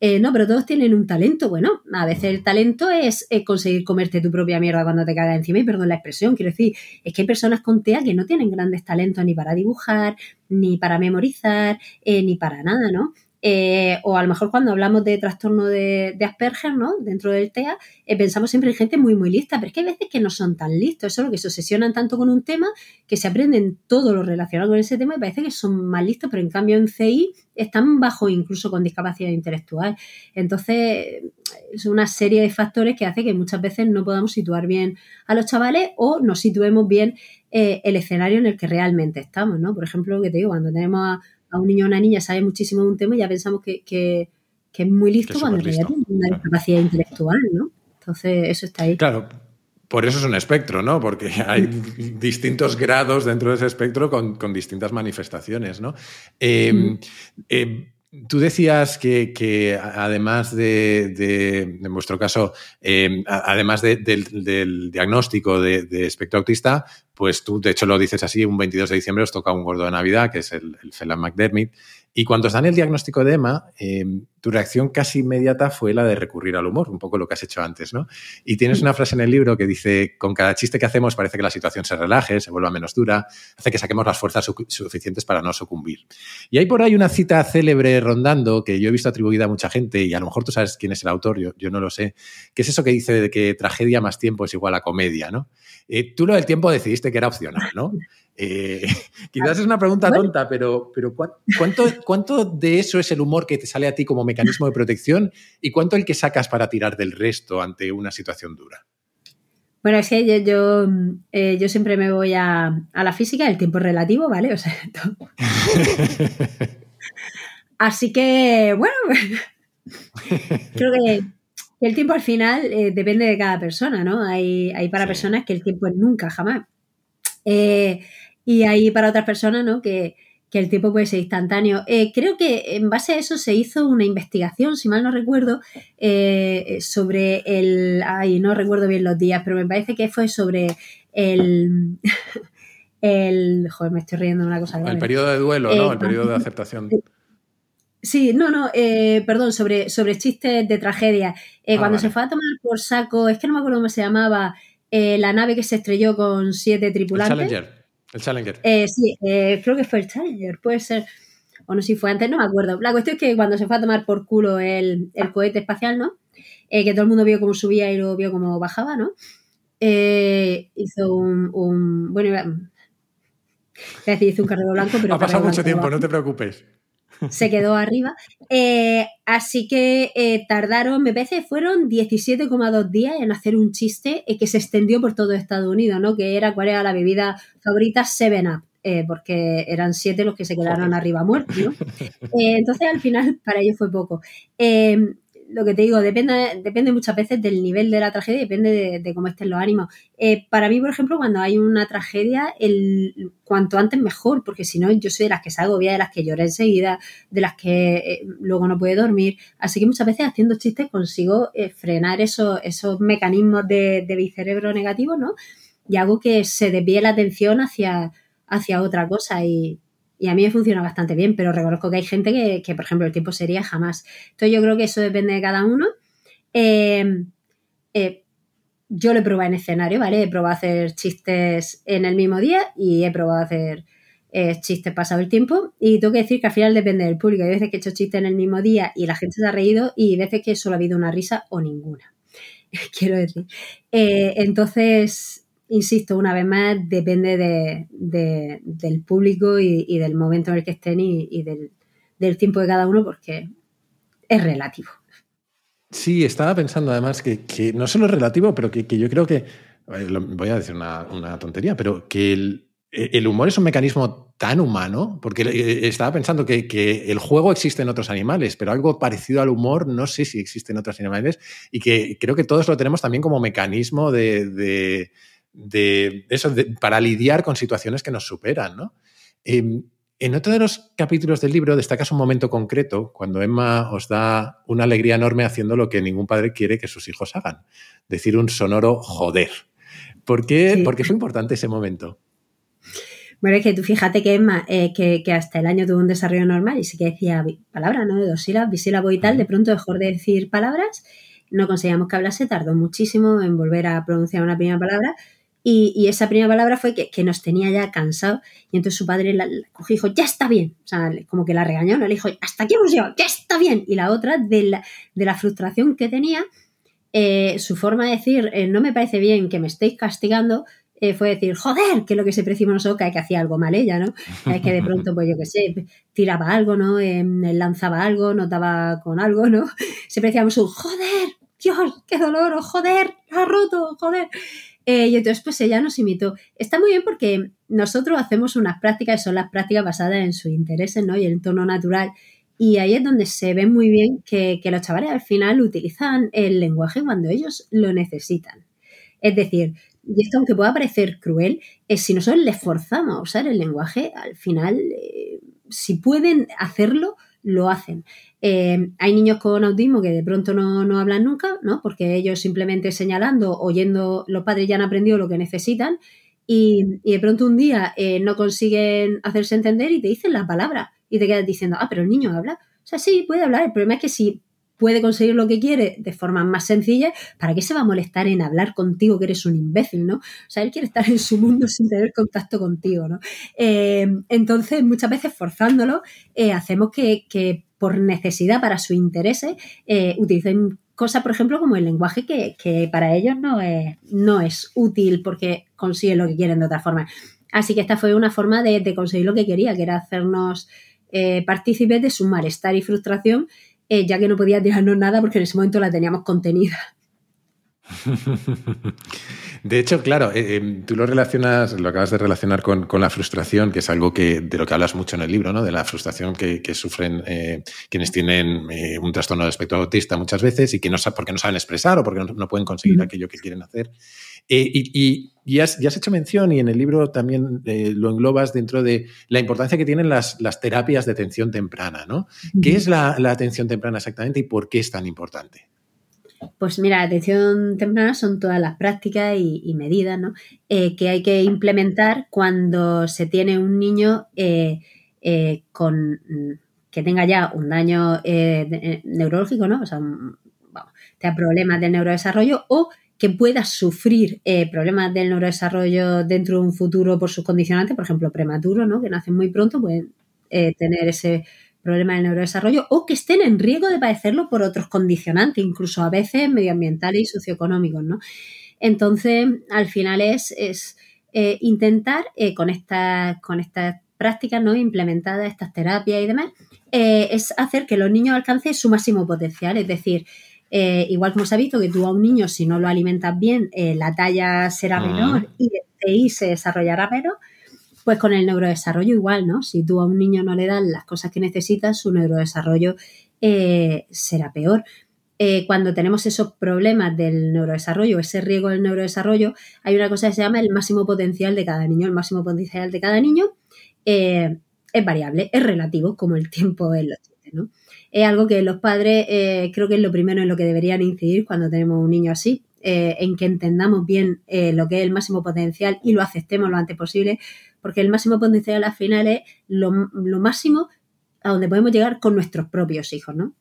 Eh, no, pero todos tienen un talento. Bueno, a veces el talento es, conseguir comerte tu propia mierda cuando te caga encima, y perdón la expresión, quiero decir, es que hay personas con TEA que no tienen grandes talentos ni para dibujar, ni para memorizar, eh, ni para nada, ¿no? Eh, o a lo mejor cuando hablamos de trastorno de, Asperger, ¿no? Dentro del TEA, eh, pensamos siempre en gente muy, muy lista, pero es que hay veces que no son tan listos, eso es lo que se obsesionan tanto con un tema que se aprenden todo lo relacionado con ese tema y parece que son más listos, pero en cambio en CI están bajo incluso con discapacidad intelectual. Entonces, es una serie de factores que hace que muchas veces no podamos situar bien a los chavales o no situemos bien eh, el escenario en el que realmente estamos, ¿no? Por ejemplo, lo que te digo, cuando tenemos a a un niño o una niña sabe muchísimo de un tema y ya pensamos que, que, es muy listo cuando en realidad tiene una discapacidad intelectual, ¿no? Entonces, eso está ahí. Claro, por eso es un espectro, ¿no? Porque hay distintos grados dentro de ese espectro con, distintas manifestaciones, ¿no? Em, em, tú decías que, además de, en vuestro caso, em, además del, diagnóstico de, espectro autista, pues tú, de hecho, lo dices así, un 22 de diciembre os toca un gordo de Navidad, que es el, el Phelan McDermott, y cuando os dan el diagnóstico de EMA, em, tu reacción casi inmediata fue la de recurrir al humor, un poco lo que has hecho antes, ¿no? Y tienes una frase en el libro que dice, con cada chiste que hacemos parece que la situación se relaje, se vuelva menos dura, hace que saquemos las fuerzas suficientes para no sucumbir. Y hay por ahí una cita célebre rondando que yo he visto atribuida a mucha gente, y a lo mejor tú sabes quién es el autor, yo, yo no lo sé, que es eso que dice de que tragedia más tiempo es igual a comedia, ¿no? Eh, tú lo del tiempo decidiste que era opcional, ¿no? Eh, quizás es una pregunta tonta, pero, pero ¿cuánto, ¿cuánto de eso es el humor que te sale a ti como mecanismo de protección y cuánto el que sacas para tirar del resto ante una situación dura? Bueno, es que yo, eh, yo, siempre me voy a, la física, el tiempo relativo, ¿vale? O sea, Así que, bueno, creo que el tiempo al final eh, depende de cada persona, ¿no? Hay, hay para personas que el tiempo es nunca, jamás. Eh, y hay para otras personas, ¿no? Que, el tiempo puede ser instantáneo. Eh, creo que en base a eso se hizo una investigación, si mal no recuerdo, sobre el. Ay, no recuerdo bien los días, pero me parece que fue sobre el. el joder, me estoy riendo de una cosa. El periodo de duelo, ¿no? El periodo de aceptación. Sí, no, no, eh, perdón, sobre, sobre chistes de tragedia. Eh, ah, cuando se fue a tomar por saco, es que no me acuerdo cómo se llamaba, eh, la nave que se estrelló con siete tripulantes. El Challenger. El Challenger. sí, creo que fue el Challenger, puede ser. O no sé si fue antes, no me acuerdo. La cuestión es que cuando se fue a tomar por culo el, cohete espacial, ¿no? que todo el mundo vio cómo subía y luego vio cómo bajaba, ¿no? hizo un, un bueno, iba, decir, hizo un carrero blanco, pero... Ha pasado mucho tiempo, no te preocupes se quedó arriba. Eh, así que eh, tardaron, me parece, fueron 17,2 días en hacer un chiste eh, que se extendió por todo Estados Unidos, ¿no? Que era cuál era la bebida favorita, Seven Up. porque eran siete los que se quedaron arriba muertos, ¿no? entonces al final para ellos fue poco lo que te digo, depende, depende muchas veces del nivel de la tragedia, depende de, cómo estén los ánimos. Eh, para mí, por ejemplo, cuando hay una tragedia, el cuanto antes mejor, porque si no, yo soy de las que salgo bien, de las que llora enseguida, de las que eh, luego no puede dormir. Así que muchas veces haciendo chistes consigo eh, frenar esos, esos mecanismos de, de mi cerebro negativo, ¿no? Y hago que se desvíe la atención hacia, hacia otra cosa y y a mí me funciona bastante bien, pero reconozco que hay gente que, por ejemplo, el tiempo sería jamás. Entonces yo creo que eso depende de cada uno. Eh, eh, yo lo he probado en escenario, ¿vale? He probado a hacer chistes en el mismo día y he probado a hacer eh, chistes pasado el tiempo. Y tengo que decir que al final depende del público. Hay veces que he hecho chistes en el mismo día y la gente se ha reído y veces que solo ha habido una risa o ninguna. Quiero decir. entonces, insisto, una vez más, depende de, del público y, del momento en el que estén y, del, tiempo de cada uno, porque es relativo. Sí, estaba pensando además que, no solo es relativo, pero que, yo creo que, voy a decir una, tontería, pero que el, humor es un mecanismo tan humano, porque eh, estaba pensando que, el juego existe en otros animales, pero algo parecido al humor no sé si existe en otros animales y que creo que todos lo tenemos también como mecanismo de eso, para lidiar con situaciones que nos superan, ¿no? Em, en otro de los capítulos del libro destacas un momento concreto cuando Emma os da una alegría enorme haciendo lo que ningún padre quiere que sus hijos hagan, decir un sonoro joder. ¿Por qué, fue importante ese momento? Bueno, es que tú fíjate que Emma, eh, que, hasta el año tuvo un desarrollo normal y sí que decía palabras, ¿no? De dos sílabas, bisílabo y tal, de pronto dejó de decir palabras, no conseguíamos que hablase, tardó muchísimo en volver a pronunciar una primera palabra, y, esa primera palabra fue que, nos tenía ya cansado. Y entonces su padre la, cogió y dijo, ya está bien. O sea, como que la regañó, ¿no? Le dijo, hasta aquí hemos llegado, ya está bien. Y la otra, de la, la frustración que tenía, eh, su forma de decir, eh, no me parece bien que me estéis castigando, eh, fue decir, joder, que lo que se precima nosotros, que, que hacía algo mal ella, ¿no? Es que de pronto, pues yo qué sé, tiraba algo, ¿no? lanzaba algo, notaba con algo, ¿no? Se decíamos un, joder, Dios, qué dolor, joder, ha roto, joder. Eh, y entonces, pues ella nos imitó. Está muy bien porque nosotros hacemos unas prácticas, son las prácticas basadas en sus intereses, ¿no? Y el entorno natural. Y ahí es donde se ve muy bien que, los chavales al final utilizan el lenguaje cuando ellos lo necesitan. Es decir, y esto aunque pueda parecer cruel, es si nosotros les forzamos a usar el lenguaje, al final, eh, si pueden hacerlo, lo hacen. Eh, hay niños con autismo que de pronto no, hablan nunca, ¿no? Porque ellos simplemente señalando, oyendo, los padres ya han aprendido lo que necesitan y, de pronto un día eh, no consiguen hacerse entender y te dicen la palabra y te quedas diciendo, ah, pero el niño habla. O sea, sí, puede hablar. El problema es que si puede conseguir lo que quiere de forma más sencilla, ¿para qué se va a molestar en hablar contigo que eres un imbécil, ¿no? O sea, él quiere estar en su mundo sin tener contacto contigo, ¿no? Eh, entonces, muchas veces forzándolo, eh, hacemos que, por necesidad, para sus intereses, eh, utilicen cosas, por ejemplo, como el lenguaje que, para ellos no es, no es útil porque consiguen lo que quieren de otra forma. Así que esta fue una forma de conseguir lo que quería, que era hacernos partícipes de su malestar y frustración eh, ya que no podía tirarnos nada porque en ese momento la teníamos contenida. De hecho, claro, eh, eh, tú lo relacionas, lo acabas de relacionar con, la frustración, que es algo que, de lo que hablas mucho en el libro, ¿no? De la frustración que, sufren quienes tienen un trastorno de espectro autista muchas veces y que no porque no saben expresar o porque no, pueden conseguir aquello que quieren hacer. Y, y has, hecho mención, y en el libro también lo englobas dentro de la importancia que tienen las, terapias de atención temprana, ¿no? ¿Qué es la, la atención temprana exactamente y por qué es tan importante? Pues mira, la atención temprana son todas las prácticas y, medidas eh, que hay que implementar cuando se tiene un niño eh, eh, con que tenga ya un daño neurológico, ¿no? O sea, vamos, tenga problemas del neurodesarrollo o que pueda sufrir problemas del neurodesarrollo dentro de un futuro por sus condicionantes, por ejemplo, prematuro, ¿no? Que nacen muy pronto, pueden tener ese problemas del neurodesarrollo o que estén en riesgo de padecerlo por otros condicionantes, incluso a veces medioambientales y socioeconómicos, ¿no? Entonces, al final es, es eh, intentar eh, con estas con estas prácticas ¿no? implementadas, estas terapias y demás, eh, es hacer que los niños alcancen su máximo potencial. Es decir, igual como se ha visto que tú a un niño, si no lo alimentas bien, la talla será menor y el se desarrollará menos, pues con el neurodesarrollo igual, ¿no? Si tú a un niño no le das las cosas que necesita, su neurodesarrollo eh, será peor. Eh, cuando tenemos esos problemas del neurodesarrollo, ese riesgo del neurodesarrollo, hay una cosa que se llama el máximo potencial de cada niño. El máximo potencial de cada niño eh, es variable, es relativo, como el tiempo en los Es algo que los padres creo que es lo primero en lo que deberían incidir cuando tenemos un niño así, en que entendamos bien lo que es el máximo potencial y lo aceptemos lo antes posible, porque el máximo potencial al final es lo, máximo a donde podemos llegar con nuestros propios hijos, ¿no?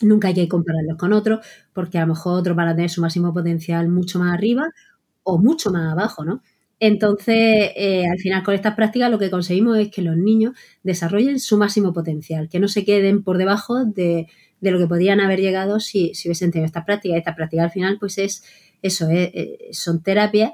Nunca hay que compararlos con otros, porque a lo mejor otros van a tener su máximo potencial mucho más arriba o mucho más abajo, ¿no? Entonces, eh, al final con estas prácticas lo que conseguimos es que los niños desarrollen su máximo potencial, que no se queden por debajo de, lo que podían haber llegado si, si hubiesen tenido estas prácticas. Esta práctica al final, pues es eso, eh, eh, son terapias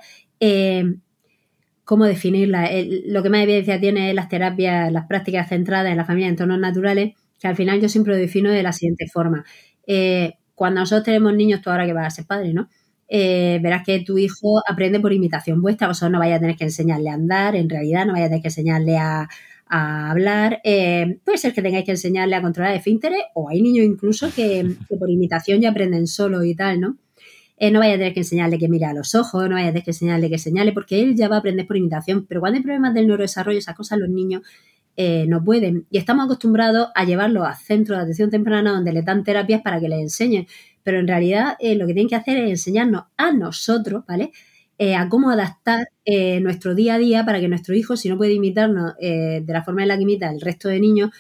cómo definirla. lo que más evidencia tiene es las terapias, las prácticas centradas en la familia en entornos naturales, que al final yo siempre lo defino de la siguiente forma. Eh, cuando nosotros tenemos niños, tú ahora que vas a ser padre, ¿no? Eh, verás que tu hijo aprende por imitación vuestra, vosotros no vaya a tener que enseñarle a andar, en realidad no vaya a tener que enseñarle a, hablar, eh, puede ser que tengáis que enseñarle a controlar esfínteres o hay niños incluso que, que por imitación ya aprenden solo y tal, ¿no? Eh, no vaya a tener que enseñarle que mire a los ojos, no vaya a tener que enseñarle que señale, porque él ya va a aprender por imitación. Pero cuando hay problemas del neurodesarrollo, esas cosas los niños no pueden. Y estamos acostumbrados a llevarlos a centros de atención temprana donde le dan terapias para que les enseñen. Pero en realidad eh, lo que tienen que hacer es enseñarnos a nosotros, ¿vale? a cómo adaptar nuestro día a día para que nuestro hijo, si no puede imitarnos de la forma en la que imita el resto de niños,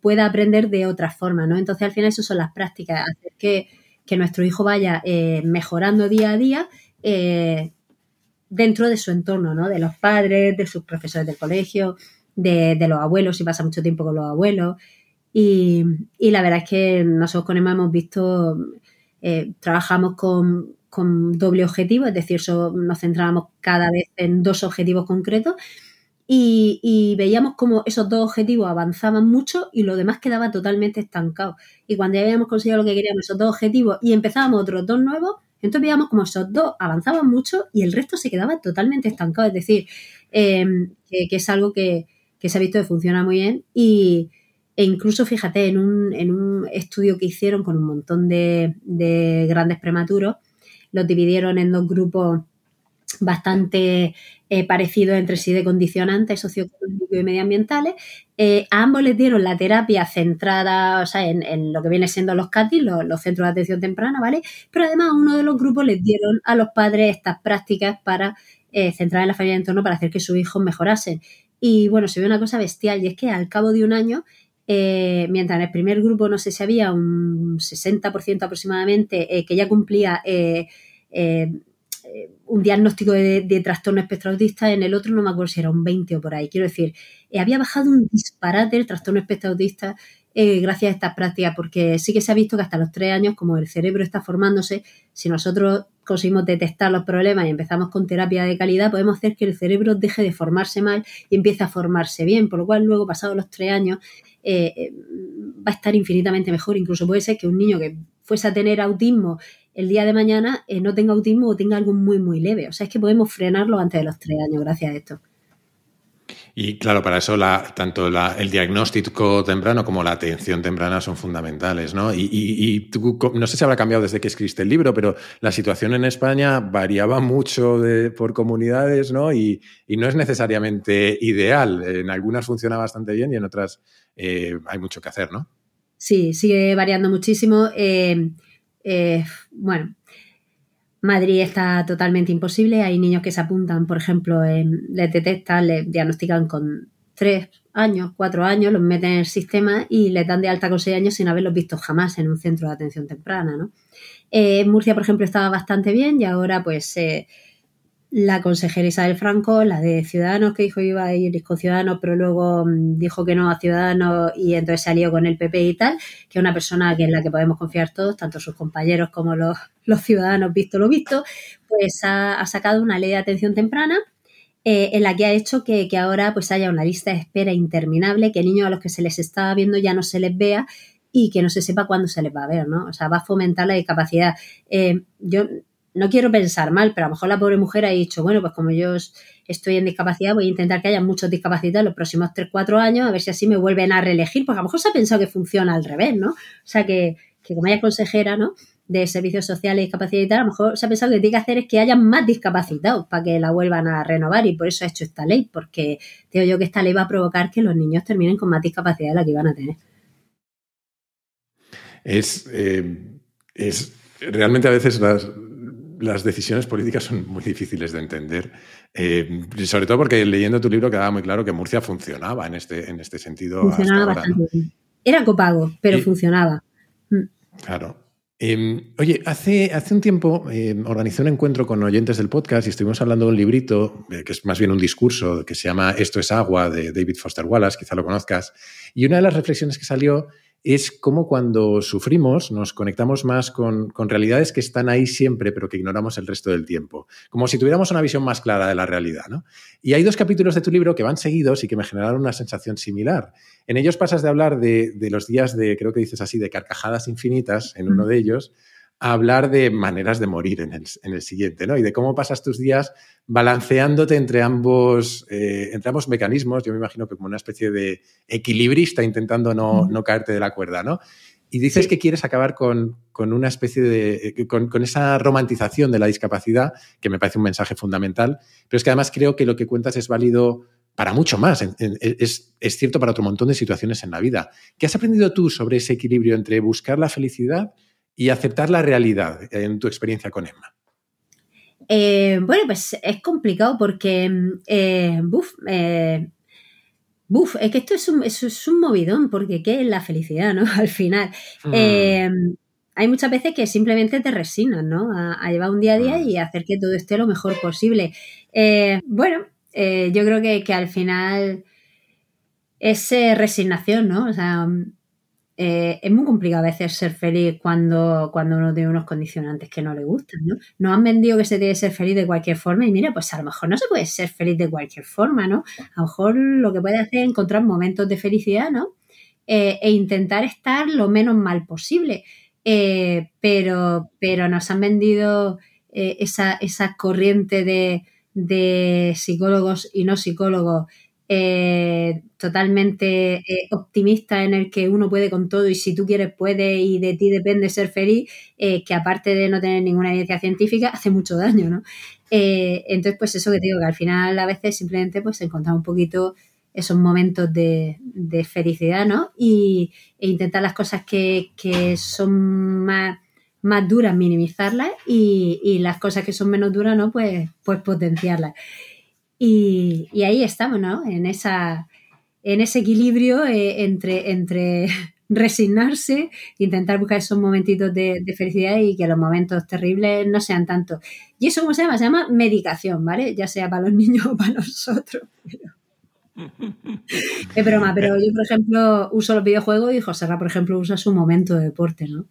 pueda aprender de otra forma, ¿no? Entonces, al final, eso son las prácticas, hacer que que nuestro hijo vaya eh, mejorando día a día eh, dentro de su entorno, ¿no? De los padres, de sus profesores del colegio, de, los abuelos, si pasa mucho tiempo con los abuelos. Y, la verdad es que nosotros con Emma hemos visto, eh, trabajamos con, doble objetivo, es decir, nos centrábamos cada vez en dos objetivos concretos y, veíamos como esos dos objetivos avanzaban mucho y lo demás quedaba totalmente estancado. Y cuando ya habíamos conseguido lo que queríamos, esos dos objetivos, y empezábamos otros dos nuevos, Entonces veíamos como esos dos avanzaban mucho y el resto se quedaba totalmente estancado. Es decir, em, que, es algo que, se ha visto que funciona muy bien y, e incluso, fíjate, en un, en un estudio que hicieron con un montón de, de grandes prematuros, los dividieron en dos grupos bastante eh, parecidos entre sí de condicionantes socioeconómicos y medioambientales. Eh, a ambos les dieron la terapia centrada o sea, en, lo que viene siendo los CATIS, los, centros de atención temprana, ¿vale? Pero además a uno de los grupos les dieron a los padres estas prácticas para eh, centrar en la familia de entorno para hacer que sus hijos mejorasen. Y bueno, se ve una cosa bestial y es que al cabo de un año mientras en el primer grupo no sé si había un 60% aproximadamente que ya cumplía eh, un diagnóstico de, trastorno espectro autista, en el otro no me acuerdo si era un 20 o por ahí. Quiero decir, eh, había bajado un disparate el trastorno espectro autista eh, gracias a estas prácticas, porque sí que se ha visto que hasta los tres años, como el cerebro está formándose, si nosotros conseguimos detectar los problemas y empezamos con terapia de calidad, podemos hacer que el cerebro deje de formarse mal y empiece a formarse bien, por lo cual luego, pasados los tres años, va a estar infinitamente mejor. Incluso puede ser que un niño que fuese a tener autismo el día de mañana eh, no tenga autismo o tenga algo muy, muy leve. O sea, es que podemos frenarlo antes de los tres años gracias a esto. Y claro, para eso la, tanto el diagnóstico temprano como la atención temprana son fundamentales, ¿no? Y, no sé si habrá cambiado desde que escribiste el libro, pero la situación en España variaba mucho por comunidades, ¿no? Y, no es necesariamente ideal. En algunas funciona bastante bien y en otras eh, hay mucho que hacer, ¿no? Sí, sigue variando muchísimo. Eh, eh, bueno, Madrid está totalmente imposible. Hay niños que se apuntan, por ejemplo, les detectan, les diagnostican con tres años, cuatro años, los meten en el sistema y les dan de alta con seis años sin haberlos visto jamás en un centro de atención temprana. ¿no? Eh, Murcia, por ejemplo, estaba bastante bien y ahora pues eh, la consejera Isabel Franco, la de Ciudadanos, que dijo que iba a ir con Ciudadanos, pero luego mm, dijo que no a Ciudadanos y entonces salió con el PP y tal, que es una persona que en la que podemos confiar todos, tanto sus compañeros como los, ciudadanos, visto lo visto, pues ha, sacado una ley de atención temprana eh, en la que ha hecho que, ahora pues haya una lista de espera interminable, que niños a los que se les estaba viendo ya no se les vea y que no se sepa cuándo se les va a ver, ¿no? O sea, va a fomentar la discapacidad. Eh, yo no quiero pensar mal, pero a lo mejor la pobre mujer ha dicho, bueno, pues como yo estoy en discapacidad, voy a intentar que haya muchos discapacitados los próximos 3-4 años, a ver si así me vuelven a reelegir, porque a lo mejor se ha pensado que funciona al revés, ¿no? O sea, que, como ella es consejera, ¿no? de servicios sociales y discapacidad y tal, a lo mejor se ha pensado que que tiene que hacer es que haya más discapacitados para que la vuelvan a renovar y por eso ha hecho esta ley, porque digo yo que esta ley va a provocar que los niños terminen con más discapacidad de la que iban a tener. Es, eh, es realmente a veces las, las decisiones políticas son muy difíciles de entender, eh, sobre todo porque leyendo tu libro quedaba muy claro que Murcia funcionaba en este, en este sentido. Funcionaba bastante bien. Era copago, pero funcionaba. Mm. Claro. Em, oye, hace, hace un tiempo eh, organizé un encuentro con oyentes del podcast y estuvimos hablando de un librito, eh, que es más bien un discurso, que se llama Esto es agua, de David Foster Wallace, quizá lo conozcas. Y una de las reflexiones que salió es como cuando sufrimos nos conectamos más con, realidades que están ahí siempre, pero que ignoramos el resto del tiempo. Como si tuviéramos una visión más clara de la realidad. ¿no? Y hay dos capítulos de tu libro que van seguidos y que me generaron una sensación similar. En ellos pasas de hablar de, de los días de, creo que dices así, de carcajadas infinitas en uno de ellos, a hablar de maneras de morir en el, siguiente, ¿no? Y de cómo pasas tus días balanceándote entre ambos, eh, entre ambos mecanismos, yo me imagino que como una especie de equilibrista intentando no, caerte de la cuerda, ¿no? Y dices que quieres acabar con, una especie de. Eh, con, esa romantización de la discapacidad, que me parece un mensaje fundamental, pero es que además creo que lo que cuentas es válido para mucho más. Es, es cierto para otro montón de situaciones en la vida. ¿Qué has aprendido tú sobre ese equilibrio entre buscar la felicidad y aceptar la realidad en tu experiencia con Emma? Eh, bueno, pues es complicado porque, eh, buf, eh, buf, es que esto es un, es un movidón, porque ¿qué es la felicidad, no? Al final. Mm. hay muchas veces que simplemente te resignas, ¿no? A, llevar un día a día mm. y hacer que todo esté lo mejor posible. bueno, yo creo que, que, al final es resignación, ¿no? O sea, eh, es muy complicado a veces ser feliz cuando, cuando uno tiene unos condicionantes que no le gustan, ¿no? Nos han vendido que se tiene que ser feliz de cualquier forma y mira, pues a lo mejor no se puede ser feliz de cualquier forma, ¿no? A lo mejor lo que puede hacer es encontrar momentos de felicidad, ¿no? Eh, e intentar estar lo menos mal posible. pero, pero nos han vendido esa, esa corriente de, de psicólogos y no psicólogos eh, totalmente eh, optimista en el que uno puede con todo y si tú quieres puedes y de ti depende ser feliz, eh, que aparte de no tener ninguna evidencia científica, hace mucho daño, ¿no? entonces, pues eso que te digo, que al final a veces simplemente pues encontrar un poquito esos momentos de, felicidad, ¿no? Y, e intentar las cosas que, que son más más duras, minimizarlas y, las cosas que son menos duras, ¿no? Pues, pues potenciarlas. Y, ahí estamos, ¿no? En, esa, en ese equilibrio eh, entre, entre resignarse, intentar buscar esos momentitos de, felicidad y que los momentos terribles no sean tanto. ¿Y eso cómo se llama? Se llama medicación, ¿vale? Ya sea para los niños o para nosotros. Es broma, pero yo, por ejemplo, uso los videojuegos y José por ejemplo, usa su momento de deporte, ¿no?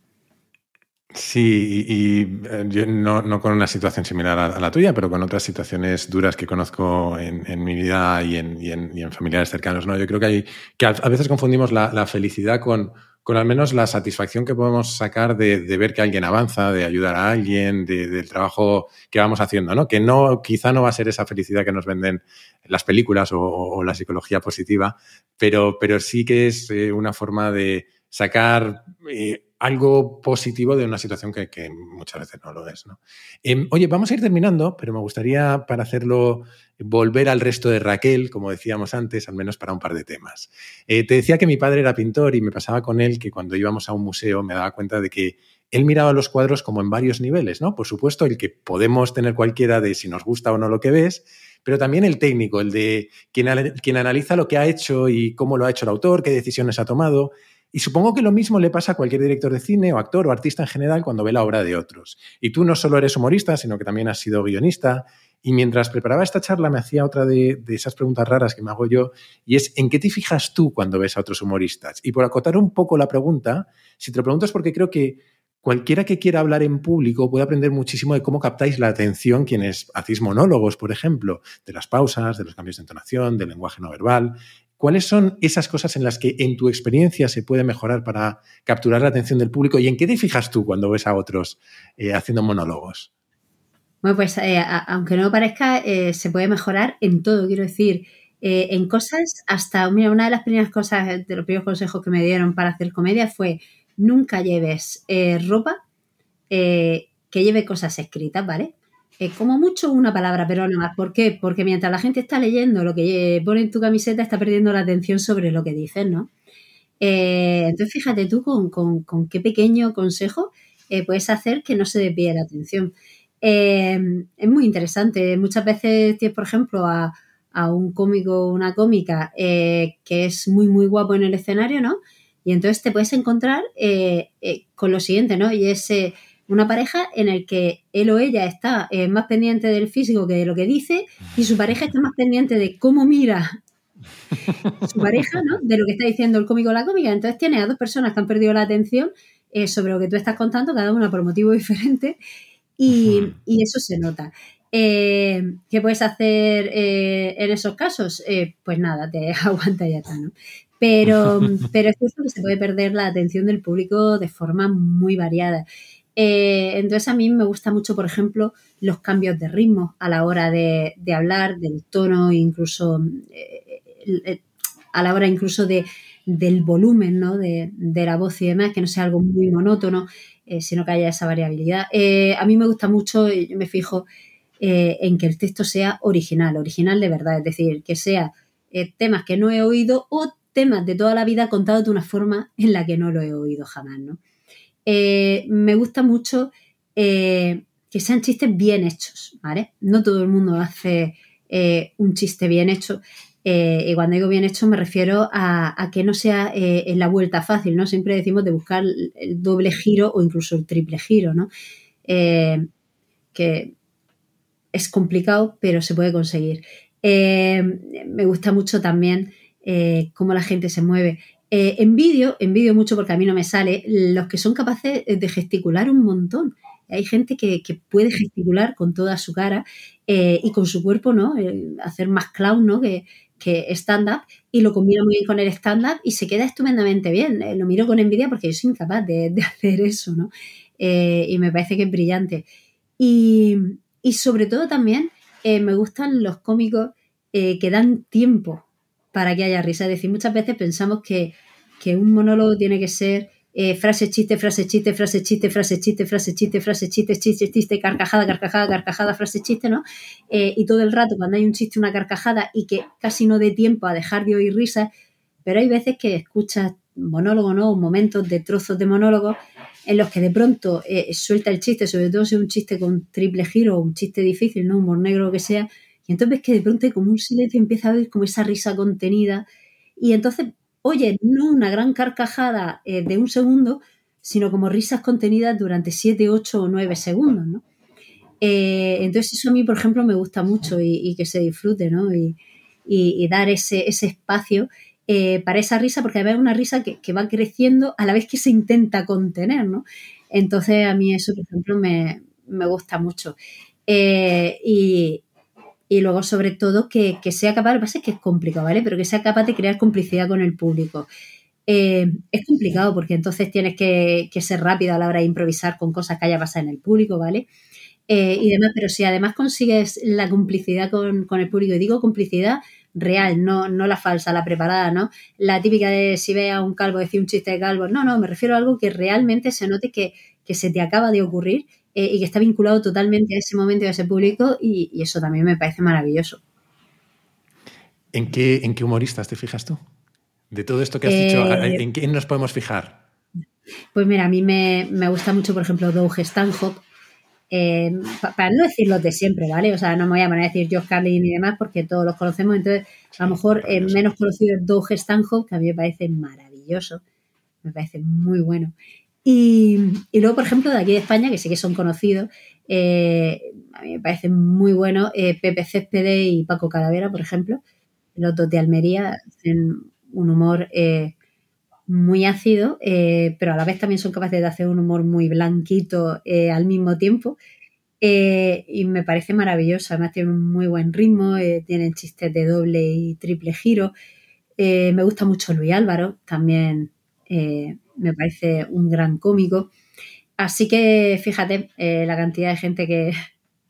Sí, y, eh, yo no, con una situación similar a, la tuya, pero con otras situaciones duras que conozco en, mi vida y en, familiares cercanos. ¿no? Yo creo que, hay, que a, veces confundimos la, felicidad con, con, al menos la satisfacción que podemos sacar de, ver que alguien avanza, de ayudar a alguien, del trabajo que vamos haciendo, ¿no? Que no, quizá no va a ser esa felicidad que nos venden las películas o, la psicología positiva, pero, pero sí que es eh, una forma de sacar eh, algo positivo de una situación que, muchas veces no lo es. ¿no? Em, oye, vamos a ir terminando, pero me gustaría para hacerlo volver al resto de Raquel, como decíamos antes, al menos para un par de temas. Eh, te decía que mi padre era pintor y me pasaba con él que cuando íbamos a un museo me daba cuenta de que él miraba los cuadros como en varios niveles, ¿no? Por supuesto, el que podemos tener cualquiera de si nos gusta o no lo que ves, pero también el técnico, el de quien, quien analiza lo que ha hecho y cómo lo ha hecho el autor, qué decisiones ha tomado. Y supongo que lo mismo le pasa a cualquier director de cine o actor o artista en general cuando ve la obra de otros. Y tú no solo eres humorista, sino que también has sido guionista. Y mientras preparaba esta charla me hacía otra de, esas preguntas raras que me hago yo, y es, ¿en qué te fijas tú cuando ves a otros humoristas? Y por acotar un poco la pregunta, si te lo pregunto es porque creo que cualquiera que quiera hablar en público puede aprender muchísimo de cómo captáis la atención quienes hacéis monólogos, por ejemplo, de las pausas, de los cambios de entonación, del lenguaje no verbal. ¿Cuáles son esas cosas en las que en tu experiencia se puede mejorar para capturar la atención del público y en qué te fijas tú cuando ves a otros eh, haciendo monólogos? Bueno, pues eh, aunque no parezca, eh, se puede mejorar en todo, quiero decir, en cosas hasta, mira, una de las primeras cosas, de los primeros consejos que me dieron para hacer comedia fue nunca lleves ropa que lleve cosas escritas, ¿vale? Es como mucho una palabra, pero no más. ¿Por qué? Porque mientras la gente está leyendo lo que pone en tu camiseta, está perdiendo la atención sobre lo que dices, ¿no? Eh, entonces, fíjate tú con, qué pequeño consejo eh, puedes hacer que no se desvíe la atención. Eh, es muy interesante. Muchas veces tienes, por ejemplo, a, a un cómico o una cómica que es muy, muy guapo en el escenario, ¿no? Y entonces te puedes encontrar con lo siguiente, ¿no? Y ese una pareja en el que él o ella está eh, más pendiente del físico que de lo que dice y su pareja está más pendiente de cómo mira su pareja, ¿no? De lo que está diciendo el cómico o la cómica. Entonces tiene a dos personas que han perdido la atención eh, sobre lo que tú estás contando, cada una por motivo diferente, y, eso se nota. Eh, ¿Qué puedes hacer en esos casos? pues nada, te aguanta y ya está, ¿no? Pero, pero es cierto que se puede perder la atención del público de forma muy variada. Eh, entonces a mí me gusta mucho, por ejemplo, los cambios de ritmo a la hora de, hablar, del tono, incluso eh, eh, a la hora incluso de, del volumen ¿no? de, la voz y demás, que no sea algo muy monótono, sino que haya esa variabilidad. a mí me gusta mucho, yo me fijo en que el texto sea original, original de verdad, es decir, que sea temas que no he oído o temas de toda la vida contados de una forma en la que no lo he oído jamás, ¿no? Eh, me gusta mucho eh, que sean chistes bien hechos, ¿vale? No todo el mundo hace eh, un chiste bien hecho. y cuando digo bien hecho me refiero a, que no sea la vuelta fácil, ¿no? Siempre decimos de buscar el doble giro o incluso el triple giro, ¿no? que es complicado, pero se puede conseguir. me gusta mucho también cómo la gente se mueve. Eh, envidio, envidio mucho porque a mí no me sale, los que son capaces de gesticular un montón. Hay gente que, puede gesticular con toda su cara eh, y con su cuerpo, ¿no? hacer más clown, ¿no? Que, stand-up y lo combina muy bien con el stand-up y se queda estupendamente bien. Eh, lo miro con envidia porque yo soy incapaz de, hacer eso, ¿no? Eh, y me parece que es brillante. Y, sobre todo también eh, me gustan los cómicos que dan tiempo para que haya risa. Es decir, muchas veces pensamos que, que un monólogo tiene que ser eh, frase, chiste, frase, chiste, frase, chiste, frase, chiste, frase, chiste, frase, chiste, chiste, chiste, carcajada, carcajada, carcajada, frase, chiste, ¿no? Eh, y todo el rato cuando hay un chiste, una carcajada y que casi no dé tiempo a dejar de oír risas, pero hay veces que escuchas monólogo, ¿no? Momentos de trozos de monólogo en los que de pronto eh, suelta el chiste, sobre todo si es un chiste con triple giro o un chiste difícil, ¿no? Humor negro o que sea, y entonces ves que de pronto hay como un silencio empieza a oír como esa risa contenida y entonces oye, no una gran carcajada eh, de un segundo, sino como risas contenidas durante 7, 8 o 9 segundos, ¿no? Eh, entonces eso a mí, por ejemplo, me gusta mucho y, que se disfrute, ¿no? Y, dar ese, espacio eh, para esa risa, porque además es una risa que, va creciendo a la vez que se intenta contener, ¿no? Entonces a mí eso, por ejemplo, me, me gusta mucho. y, y luego sobre todo que, sea capaz, lo que pasa es que es complicado, ¿vale? Pero que sea capaz de crear complicidad con el público. Eh, es complicado porque entonces tienes que, ser rápido a la hora de improvisar con cosas que haya pasado en el público, ¿vale? Eh, y demás, pero si además consigues la complicidad con, el público, y digo complicidad real, no, no la falsa, la preparada, ¿no? La típica de si ve a un calvo decir un chiste de calvo, no, no, me refiero a algo que realmente se note que, que se te acaba de ocurrir eh, y que está vinculado totalmente a ese momento y a ese público y, eso también me parece maravilloso. ¿En qué, ¿En qué humoristas te fijas tú? De todo esto que has dicho, eh, ¿en quién nos podemos fijar? Pues mira, a mí me, gusta mucho, por ejemplo, Doug Stanhope, eh, para no decir los de siempre, ¿vale? O sea, no me voy a poner a decir Josh Carlin y demás porque todos los conocemos, entonces a lo mejor el menos conocido es Doug Stanhope, que a mí me parece maravilloso, me parece muy bueno. Y, luego, por ejemplo, de aquí de España, que sí que son conocidos, eh, a mí me parece muy bueno eh, Pepe Céspedes y Paco Calavera, por ejemplo, los dos de Almería, hacen un humor eh, muy ácido, pero a la vez también son capaces de hacer un humor muy blanquito al mismo tiempo. y me parece maravilloso, además tienen un muy buen ritmo, tienen chistes de doble y triple giro. me gusta mucho Luis Álvaro, también me parece un gran cómico. Así que fíjate eh, la cantidad de gente que,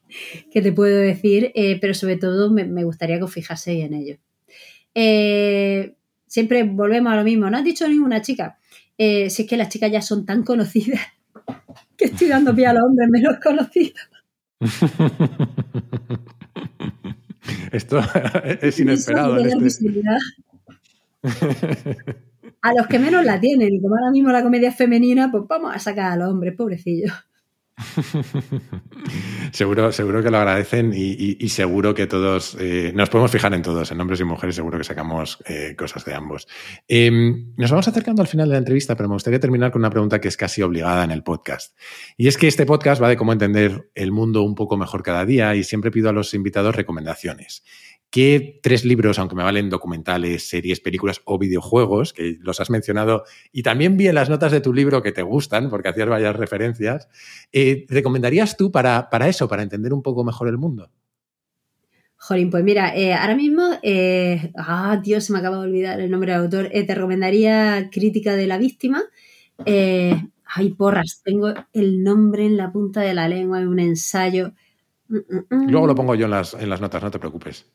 que te puedo decir, eh, pero sobre todo me, gustaría que os fijaseis en ello. Eh, siempre volvemos a lo mismo, no has dicho ninguna chica. si es que las chicas ya son tan conocidas que estoy dando pie a los hombres menos conocidos. Esto es inesperado. Este a los que menos la tienen. Y como ahora mismo la comedia es femenina, pues vamos a sacar a los hombres, pobrecillos. seguro, seguro que lo agradecen y, seguro que todos eh, nos podemos fijar en todos, en hombres y mujeres, seguro que sacamos eh, cosas de ambos. Em, nos vamos acercando al final de la entrevista, pero me gustaría terminar con una pregunta que es casi obligada en el podcast. Y es que este podcast va de cómo entender el mundo un poco mejor cada día y siempre pido a los invitados recomendaciones. ¿Qué tres libros, aunque me valen documentales, series, películas o videojuegos, que los has mencionado, y también vi en las notas de tu libro que te gustan, porque hacías varias referencias, eh, recomendarías tú para, para, eso, para entender un poco mejor el mundo? Jolín, pues mira, eh, ahora mismo, eh, ah, Dios, se me acaba de olvidar el nombre del autor, te recomendaría Crítica de la Víctima. ay, porras, tengo el nombre en la punta de la lengua, en un ensayo. Mm, mm, mm. Luego lo pongo yo en las, en las notas, no te preocupes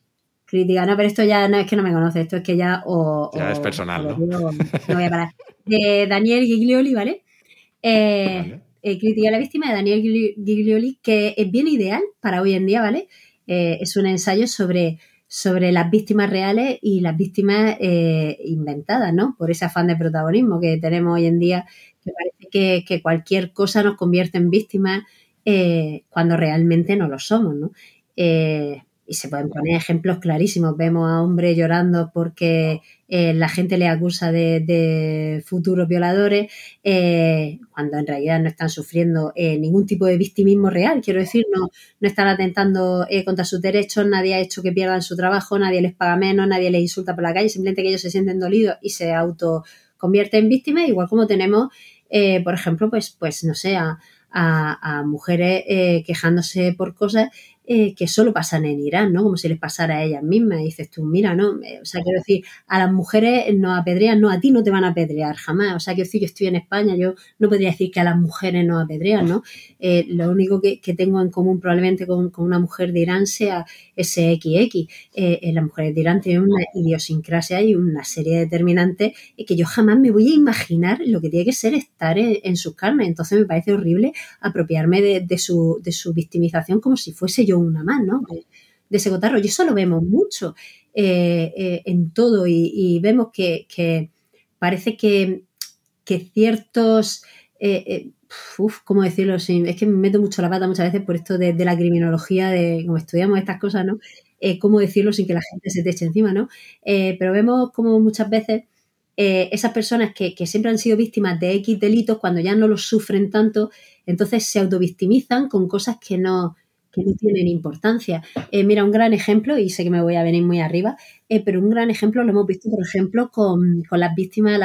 crítica. No, pero esto ya no es que no me conoce, esto es que ya. O, ya es personal, ¿no? no voy a parar. De Daniel Giglioli, ¿vale? Eh, eh, crítica a la víctima de Daniel Giglioli, que es bien ideal para hoy en día, ¿vale? Eh, es un ensayo sobre, sobre las víctimas reales y las víctimas inventadas, ¿no? Por ese afán de protagonismo que tenemos hoy en día, que parece que, cualquier cosa nos convierte en víctimas cuando realmente no lo somos, ¿no? Y se pueden poner ejemplos clarísimos. Vemos a hombres llorando porque eh, la gente le acusa de, futuros violadores, eh, cuando en realidad no están sufriendo eh, ningún tipo de victimismo real. Quiero decir, no, no están atentando contra sus derechos, nadie ha hecho que pierdan su trabajo, nadie les paga menos, nadie les insulta por la calle, simplemente que ellos se sienten dolidos y se auto convierten en víctimas, igual como tenemos, por ejemplo, pues, pues no sé, a, a mujeres quejándose por cosas eh, que solo pasan en Irán, ¿no? Como si les pasara a ellas mismas. Y dices tú, mira, ¿no? O sea, quiero decir, a las mujeres nos apedrean, no, a ti no te van a apedrear jamás. O sea, quiero decir, yo estoy en España, yo no podría decir que a las mujeres nos apedrean, ¿no? lo único que, tengo en común probablemente con, una mujer de Irán sea ese XX. las mujeres de Irán tienen una idiosincrasia y una serie de determinantes que yo jamás me voy a imaginar lo que tiene que ser estar en, sus carnes. Entonces me parece horrible apropiarme de, su, victimización como si fuese yo una más, ¿no? De, ese cotarro. Y eso lo vemos mucho eh, eh, en todo y, vemos que, parece que, ciertos... Eh, ¿cómo decirlo? es que me meto mucho la pata muchas veces por esto de, la criminología, de cómo estudiamos estas cosas, ¿no? cómo decirlo sin que la gente se te eche encima, ¿no? pero vemos como muchas veces esas personas que, siempre han sido víctimas de X delitos, cuando ya no los sufren tanto, entonces se autovictimizan con cosas que no, no tienen importancia. Eh, mira, un gran ejemplo, y sé que me voy a venir muy arriba, eh, pero un gran ejemplo lo hemos visto, por ejemplo, con, las víctimas,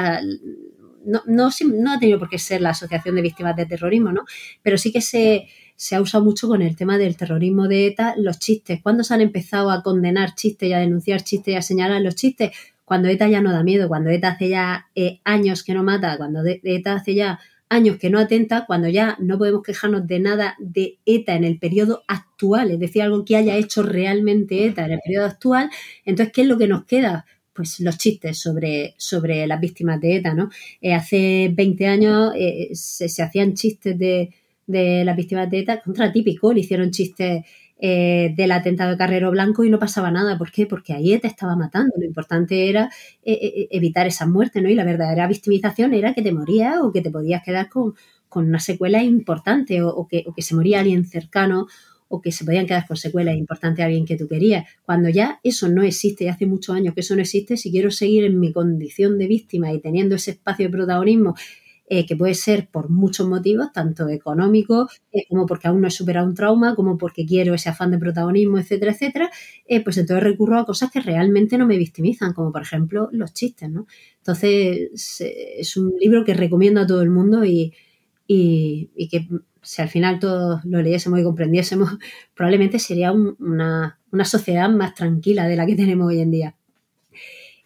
no, no, no, ha tenido por qué ser la Asociación de Víctimas de Terrorismo, ¿no? Pero sí que se, se ha usado mucho con el tema del terrorismo de ETA, los chistes. ¿Cuándo se han empezado a condenar chistes y a denunciar chistes y a señalar los chistes? cuando ETA ya no da miedo, cuando ETA hace ya eh, años que no mata, cuando ETA hace ya años que no atenta, cuando ya no podemos quejarnos de nada de ETA en el periodo actual, es decir, algo que haya hecho realmente ETA en el periodo actual, entonces, ¿qué es lo que nos queda? Pues los chistes sobre, sobre las víctimas de ETA, ¿no? Eh, hace 20 años eh, se, se, hacían chistes de, de las víctimas de ETA contra típico, le hicieron chistes eh, del atentado de Carrero Blanco y no pasaba nada. ¿Por qué? Porque ahí te estaba matando. Lo importante era eh, eh, evitar esa muerte, ¿no? Y la verdadera victimización era que te morías o que te podías quedar con, una secuela importante o, que, se moría alguien cercano o que se podían quedar con secuelas importantes a alguien que tú querías. Cuando ya eso no existe y hace muchos años que eso no existe, si quiero seguir en mi condición de víctima y teniendo ese espacio de protagonismo eh, que puede ser por muchos motivos, tanto económicos, eh, como porque aún no he superado un trauma, como porque quiero ese afán de protagonismo, etcétera, etcétera, eh, pues entonces recurro a cosas que realmente no me victimizan, como por ejemplo los chistes, ¿no? Entonces, es un libro que recomiendo a todo el mundo y, que si al final todos lo leyésemos y comprendiésemos, probablemente sería una, sociedad más tranquila de la que tenemos hoy en día.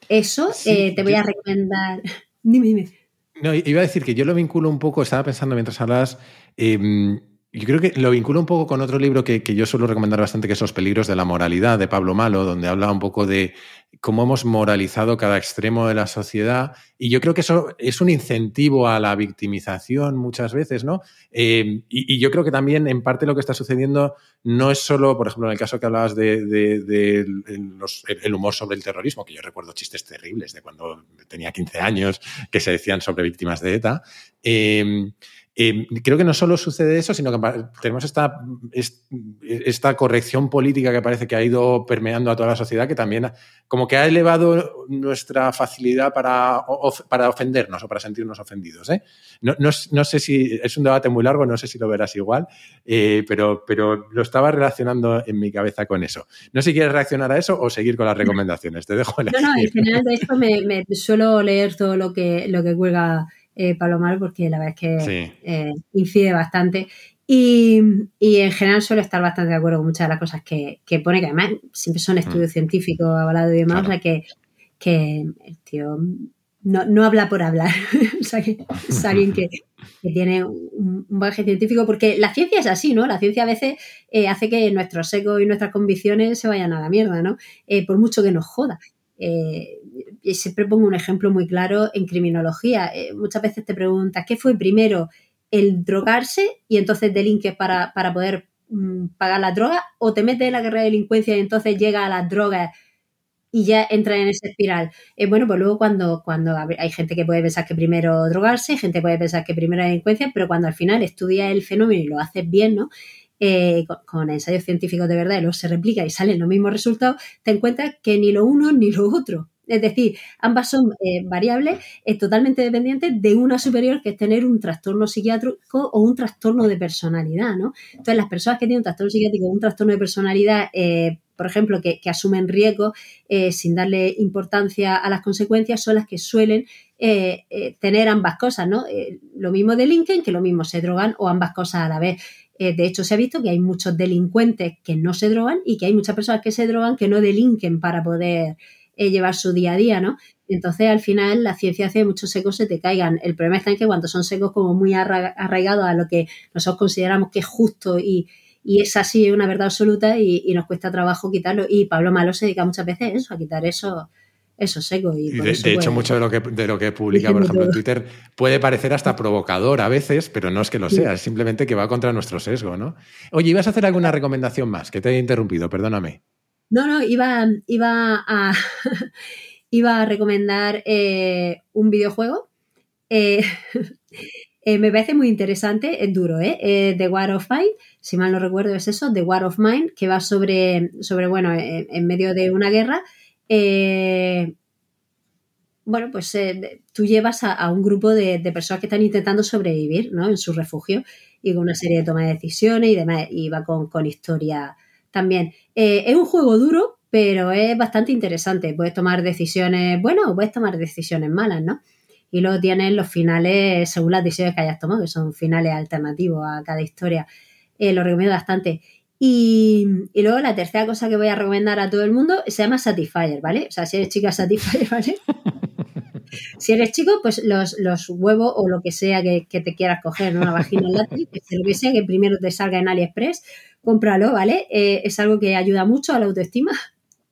Eso te voy a recomendar. Dime, dime. No, iba a decir que yo lo vinculo un poco, estaba pensando mientras hablas, em, yo creo que lo vinculo un poco con otro libro que, yo suelo recomendar bastante, que es Los peligros de la moralidad, de Pablo Malo, donde habla un poco de cómo hemos moralizado cada extremo de la sociedad. Y yo creo que eso es un incentivo a la victimización muchas veces, ¿no? Eh, y, yo creo que también en parte lo que está sucediendo no es solo, por ejemplo, en el caso que hablabas de, el humor sobre el terrorismo, que yo recuerdo chistes terribles de cuando tenía 15 años que se decían sobre víctimas de ETA. Eh, eh, creo que no solo sucede eso, sino que tenemos esta, esta corrección política que parece que ha ido permeando a toda la sociedad, que también como que ha elevado nuestra facilidad para, para ofendernos o para sentirnos ofendidos. ¿eh? No, sé si es un debate muy largo, no sé si lo verás igual, eh, pero, pero lo estaba relacionando en mi cabeza con eso. No sé si quieres reaccionar a eso o seguir con las recomendaciones. Te dejo No, no, en general de esto me, suelo leer todo lo que, lo que cuelga eh, Palomar porque la verdad es que eh, incide bastante. Y, en general suelo estar bastante de acuerdo con muchas de las cosas que, pone, que además siempre son estudios científicos avalados y demás, o sea que, el tío no, habla por hablar, o sea que es alguien que, tiene un, bagaje científico, porque la ciencia es así, ¿no? La ciencia a veces eh, hace que nuestros ecos y nuestras convicciones se vayan a la mierda, ¿no? por mucho que nos joda. Eh, siempre pongo un ejemplo muy claro en criminología. Eh, muchas veces te preguntas, ¿qué fue primero? ¿El drogarse y entonces delinques para, para poder mm, pagar la droga? ¿O te metes en la carrera de delincuencia y entonces llega a las drogas y ya entra en esa espiral? Eh, bueno, pues luego cuando, cuando hay gente que puede pensar que primero drogarse, gente puede pensar que primero delincuencia, pero cuando al final estudia el fenómeno y lo haces bien, ¿no? Eh, con, ensayos científicos de verdad y luego se replica y salen los mismos resultados, te encuentras que ni lo uno ni lo otro. Es decir, ambas son eh, variables eh, totalmente dependientes de una superior que es tener un trastorno psiquiátrico o un trastorno de personalidad, ¿no? Entonces, las personas que tienen un trastorno psiquiátrico o un trastorno de personalidad por ejemplo, que, asumen riesgos sin darle importancia a las consecuencias, son las que suelen eh, tener ambas cosas, ¿no? lo mismo delinquen que lo mismo se drogan o ambas cosas a la vez. de hecho, se ha visto que hay muchos delincuentes que no se drogan y que hay muchas personas que se drogan que no delinquen para poder llevar su día a día, ¿no? Entonces, al final, la ciencia hace que muchos secos se te caigan. El problema está en que cuando son secos como muy arraigados a lo que nosotros consideramos que es justo y, es así, es una verdad absoluta y, nos cuesta trabajo quitarlo. Y Pablo Malo se dedica muchas veces a eso, a quitar eso eso seco. Y, de, hecho, pues mucho de lo que, de lo que publica, por ejemplo, en Twitter puede parecer hasta provocador a veces, pero no es que lo sea, es simplemente que va contra nuestro sesgo, ¿no? Oye, ¿ibas a hacer alguna recomendación más? Que te he interrumpido, perdóname. No, no, iba, iba a... iba a recomendar eh, un videojuego. Eh, eh, me parece muy interesante, es duro, ¿eh? The War of Mind, si mal no recuerdo es eso, The War of Mind, que va sobre, sobre bueno, en medio de una guerra. bueno, pues tú llevas a, un grupo de, personas que están intentando sobrevivir, ¿no? En su refugio y con una serie de toma de decisiones y demás, y va con, con historia también. es un juego duro, pero es bastante interesante. Puedes tomar decisiones buenas o puedes tomar decisiones malas, ¿no? Y luego tienes los finales según las decisiones que hayas tomado, que son finales alternativos a cada historia. Eh, lo recomiendo bastante. Y, luego la tercera cosa que voy a recomendar a todo el mundo se llama Satisfyer, ¿vale? O sea, si eres chica, Satisfyer, ¿vale? Si eres chico, pues los, huevos o lo que sea que, te quieras coger, una vagina látex, lo que sea que primero te salga en AliExpress, cómpralo, ¿vale? Eh, es algo que ayuda mucho a la autoestima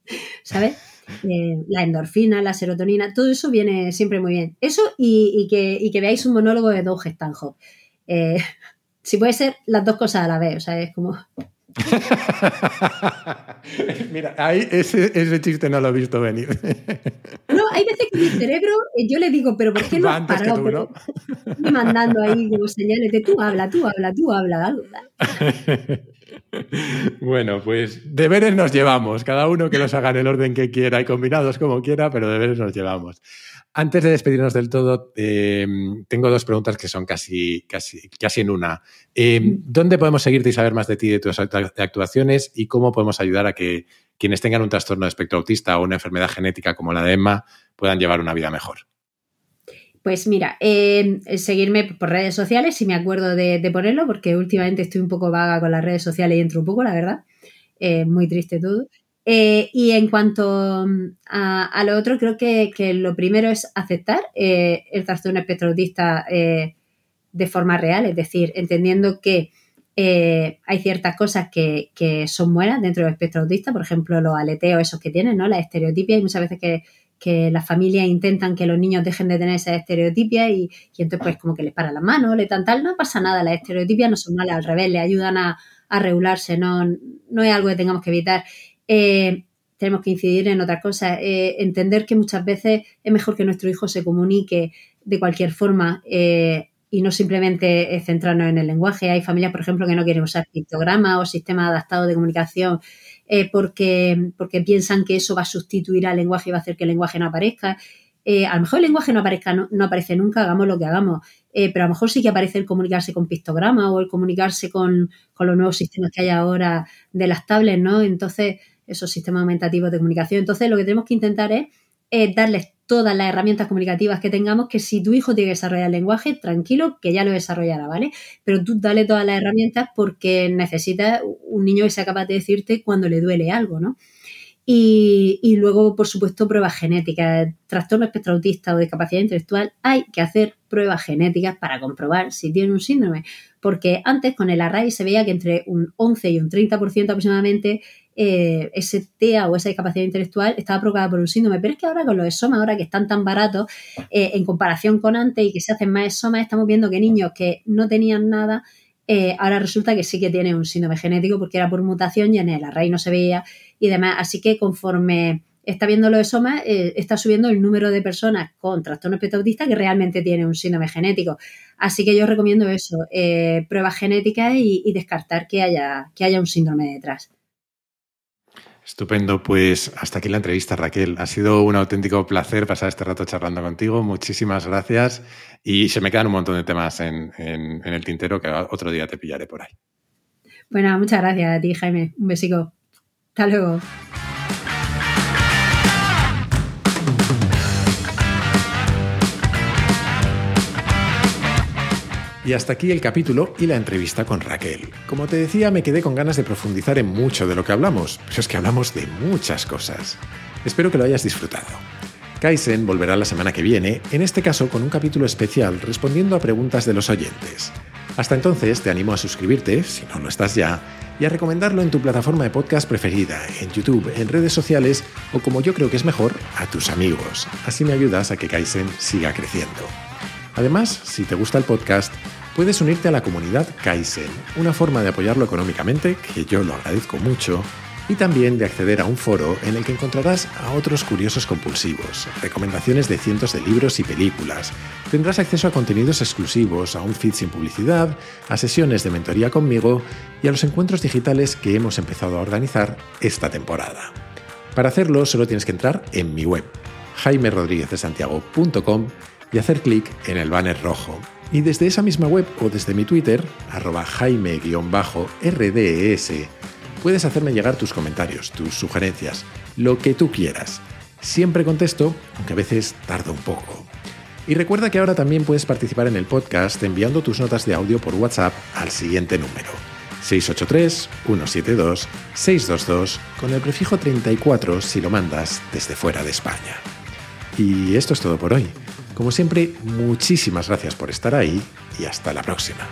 ¿sabes? Eh, la endorfina, la serotonina, todo eso viene siempre muy bien. Eso y, que, veáis un monólogo de Doug Stanhope. Eh, si puede ser las dos cosas a la vez, o sea, es como... Mira, ahí ese, chiste no lo he visto venir. no, hay veces que mi cerebro, eh, yo le digo, pero ¿por qué no has parado? mandando ahí como señales de tú habla, tú habla, tú habla, algo. Bueno, pues deberes nos llevamos, cada uno que los haga en el orden que quiera y combinados como quiera, pero deberes nos llevamos. Antes de despedirnos del todo, em, tengo dos preguntas que son casi, casi, casi en una. Em, ¿Dónde podemos seguirte y saber más de ti, de tus actuaciones y cómo podemos ayudar a que quienes tengan un trastorno de espectro autista o una enfermedad genética como la de Emma puedan llevar una vida mejor? Pues mira, eh, seguirme por redes sociales, si me acuerdo de, ponerlo, porque últimamente estoy un poco vaga con las redes sociales y entro un poco, la verdad. Eh, muy triste todo. Eh, y en cuanto mm, a, lo otro, creo que, lo primero es aceptar el trastorno espectro autista de forma real, es decir, entendiendo que hay ciertas cosas que, que, son buenas dentro del espectro autista, por ejemplo, los aleteos esos que tienen, ¿no? La estereotipia, y muchas veces que que las familias intentan que los niños dejen de tener esa estereotipia y, entonces pues como que les para las manos, le tan tal, no pasa nada, las estereotipias no son malas, al revés, le ayudan a, regularse, no, no es algo que tengamos que evitar. Eh, tenemos que incidir en otra cosa, eh, entender que muchas veces es mejor que nuestro hijo se comunique de cualquier forma eh, y no simplemente centrarnos en el lenguaje. Hay familias, por ejemplo, que no quieren usar pictogramas o sistemas adaptados de comunicación eh, porque, porque piensan que eso va a sustituir al lenguaje y va a hacer que el lenguaje no aparezca. Eh, a lo mejor el lenguaje no, aparezca, no, aparece nunca, hagamos lo que hagamos, eh, pero a lo mejor sí que aparece el comunicarse con pictograma o el comunicarse con, con, los nuevos sistemas que hay ahora de las tablets, ¿no? Entonces, esos sistemas aumentativos de comunicación. Entonces, lo que tenemos que intentar es darles todas las herramientas comunicativas que tengamos, que si tu hijo tiene que desarrollar el lenguaje, tranquilo, que ya lo desarrollará, ¿vale? Pero tú dale todas las herramientas porque necesitas un niño que sea capaz de decirte cuando le duele algo, ¿no? Y, luego, por supuesto, pruebas genéticas. Trastorno espectro autista o discapacidad intelectual, hay que hacer pruebas genéticas para comprobar si tiene un síndrome. Porque antes con el array se veía que entre un 11 y un 30% aproximadamente eh, ese TEA o esa discapacidad intelectual estaba provocada por un síndrome. Pero es que ahora con los ESOMA, ahora que están tan baratos, eh, en comparación con antes y que se hacen más ESOMA, estamos viendo que niños que no tenían nada, eh, ahora resulta que sí que tienen un síndrome genético porque era por mutación y en el array no se veía y demás. Así que conforme está viendo lo de Soma, eh, está subiendo el número de personas con trastorno espectro autista que realmente tienen un síndrome genético. Así que yo recomiendo eso, pruebas genéticas y, descartar que haya, que haya un síndrome detrás. Estupendo, pues hasta aquí la entrevista, Raquel. Ha sido un auténtico placer pasar este rato charlando contigo. Muchísimas gracias. Y se me quedan un montón de temas en, el tintero que otro día te pillaré por ahí. Bueno, muchas gracias a ti, Jaime. Un besico. Hasta luego. Y hasta aquí el capítulo y la entrevista con Raquel. Como te decía, me quedé con ganas de profundizar en mucho de lo que hablamos, pero es que hablamos de muchas cosas. Espero que lo hayas disfrutado. Kaizen volverá la semana que viene, en este caso con un capítulo especial respondiendo a preguntas de los oyentes. Hasta entonces te animo a suscribirte, si no lo estás ya, y a recomendarlo en tu plataforma de podcast preferida, en YouTube, en redes sociales o como yo creo que es mejor, a tus amigos. Así me ayudas a que Kaizen siga creciendo. Además, si te gusta el podcast, puedes unirte a la comunidad Kaizen, una forma de apoyarlo económicamente, que yo lo agradezco mucho, y también de acceder a un foro en el que encontrarás a otros curiosos compulsivos, recomendaciones de cientos de libros y películas. Tendrás acceso a contenidos exclusivos, a un feed sin publicidad, a sesiones de mentoría conmigo y a los encuentros digitales que hemos empezado a organizar esta temporada. Para hacerlo solo tienes que entrar en mi web, jaimerodríguezdesantiago.com y hacer clic en el banner rojo. Y desde esa misma web o desde mi Twitter, arroba jaime-rdes, puedes hacerme llegar tus comentarios, tus sugerencias, lo que tú quieras. Siempre contesto, aunque a veces tardo un poco. Y recuerda que ahora también puedes participar en el podcast enviando tus notas de audio por WhatsApp al siguiente número. 683-172-622 con el prefijo 34 si lo mandas desde fuera de España. Y esto es todo por hoy. Como siempre, muchísimas gracias por estar ahí y hasta la próxima.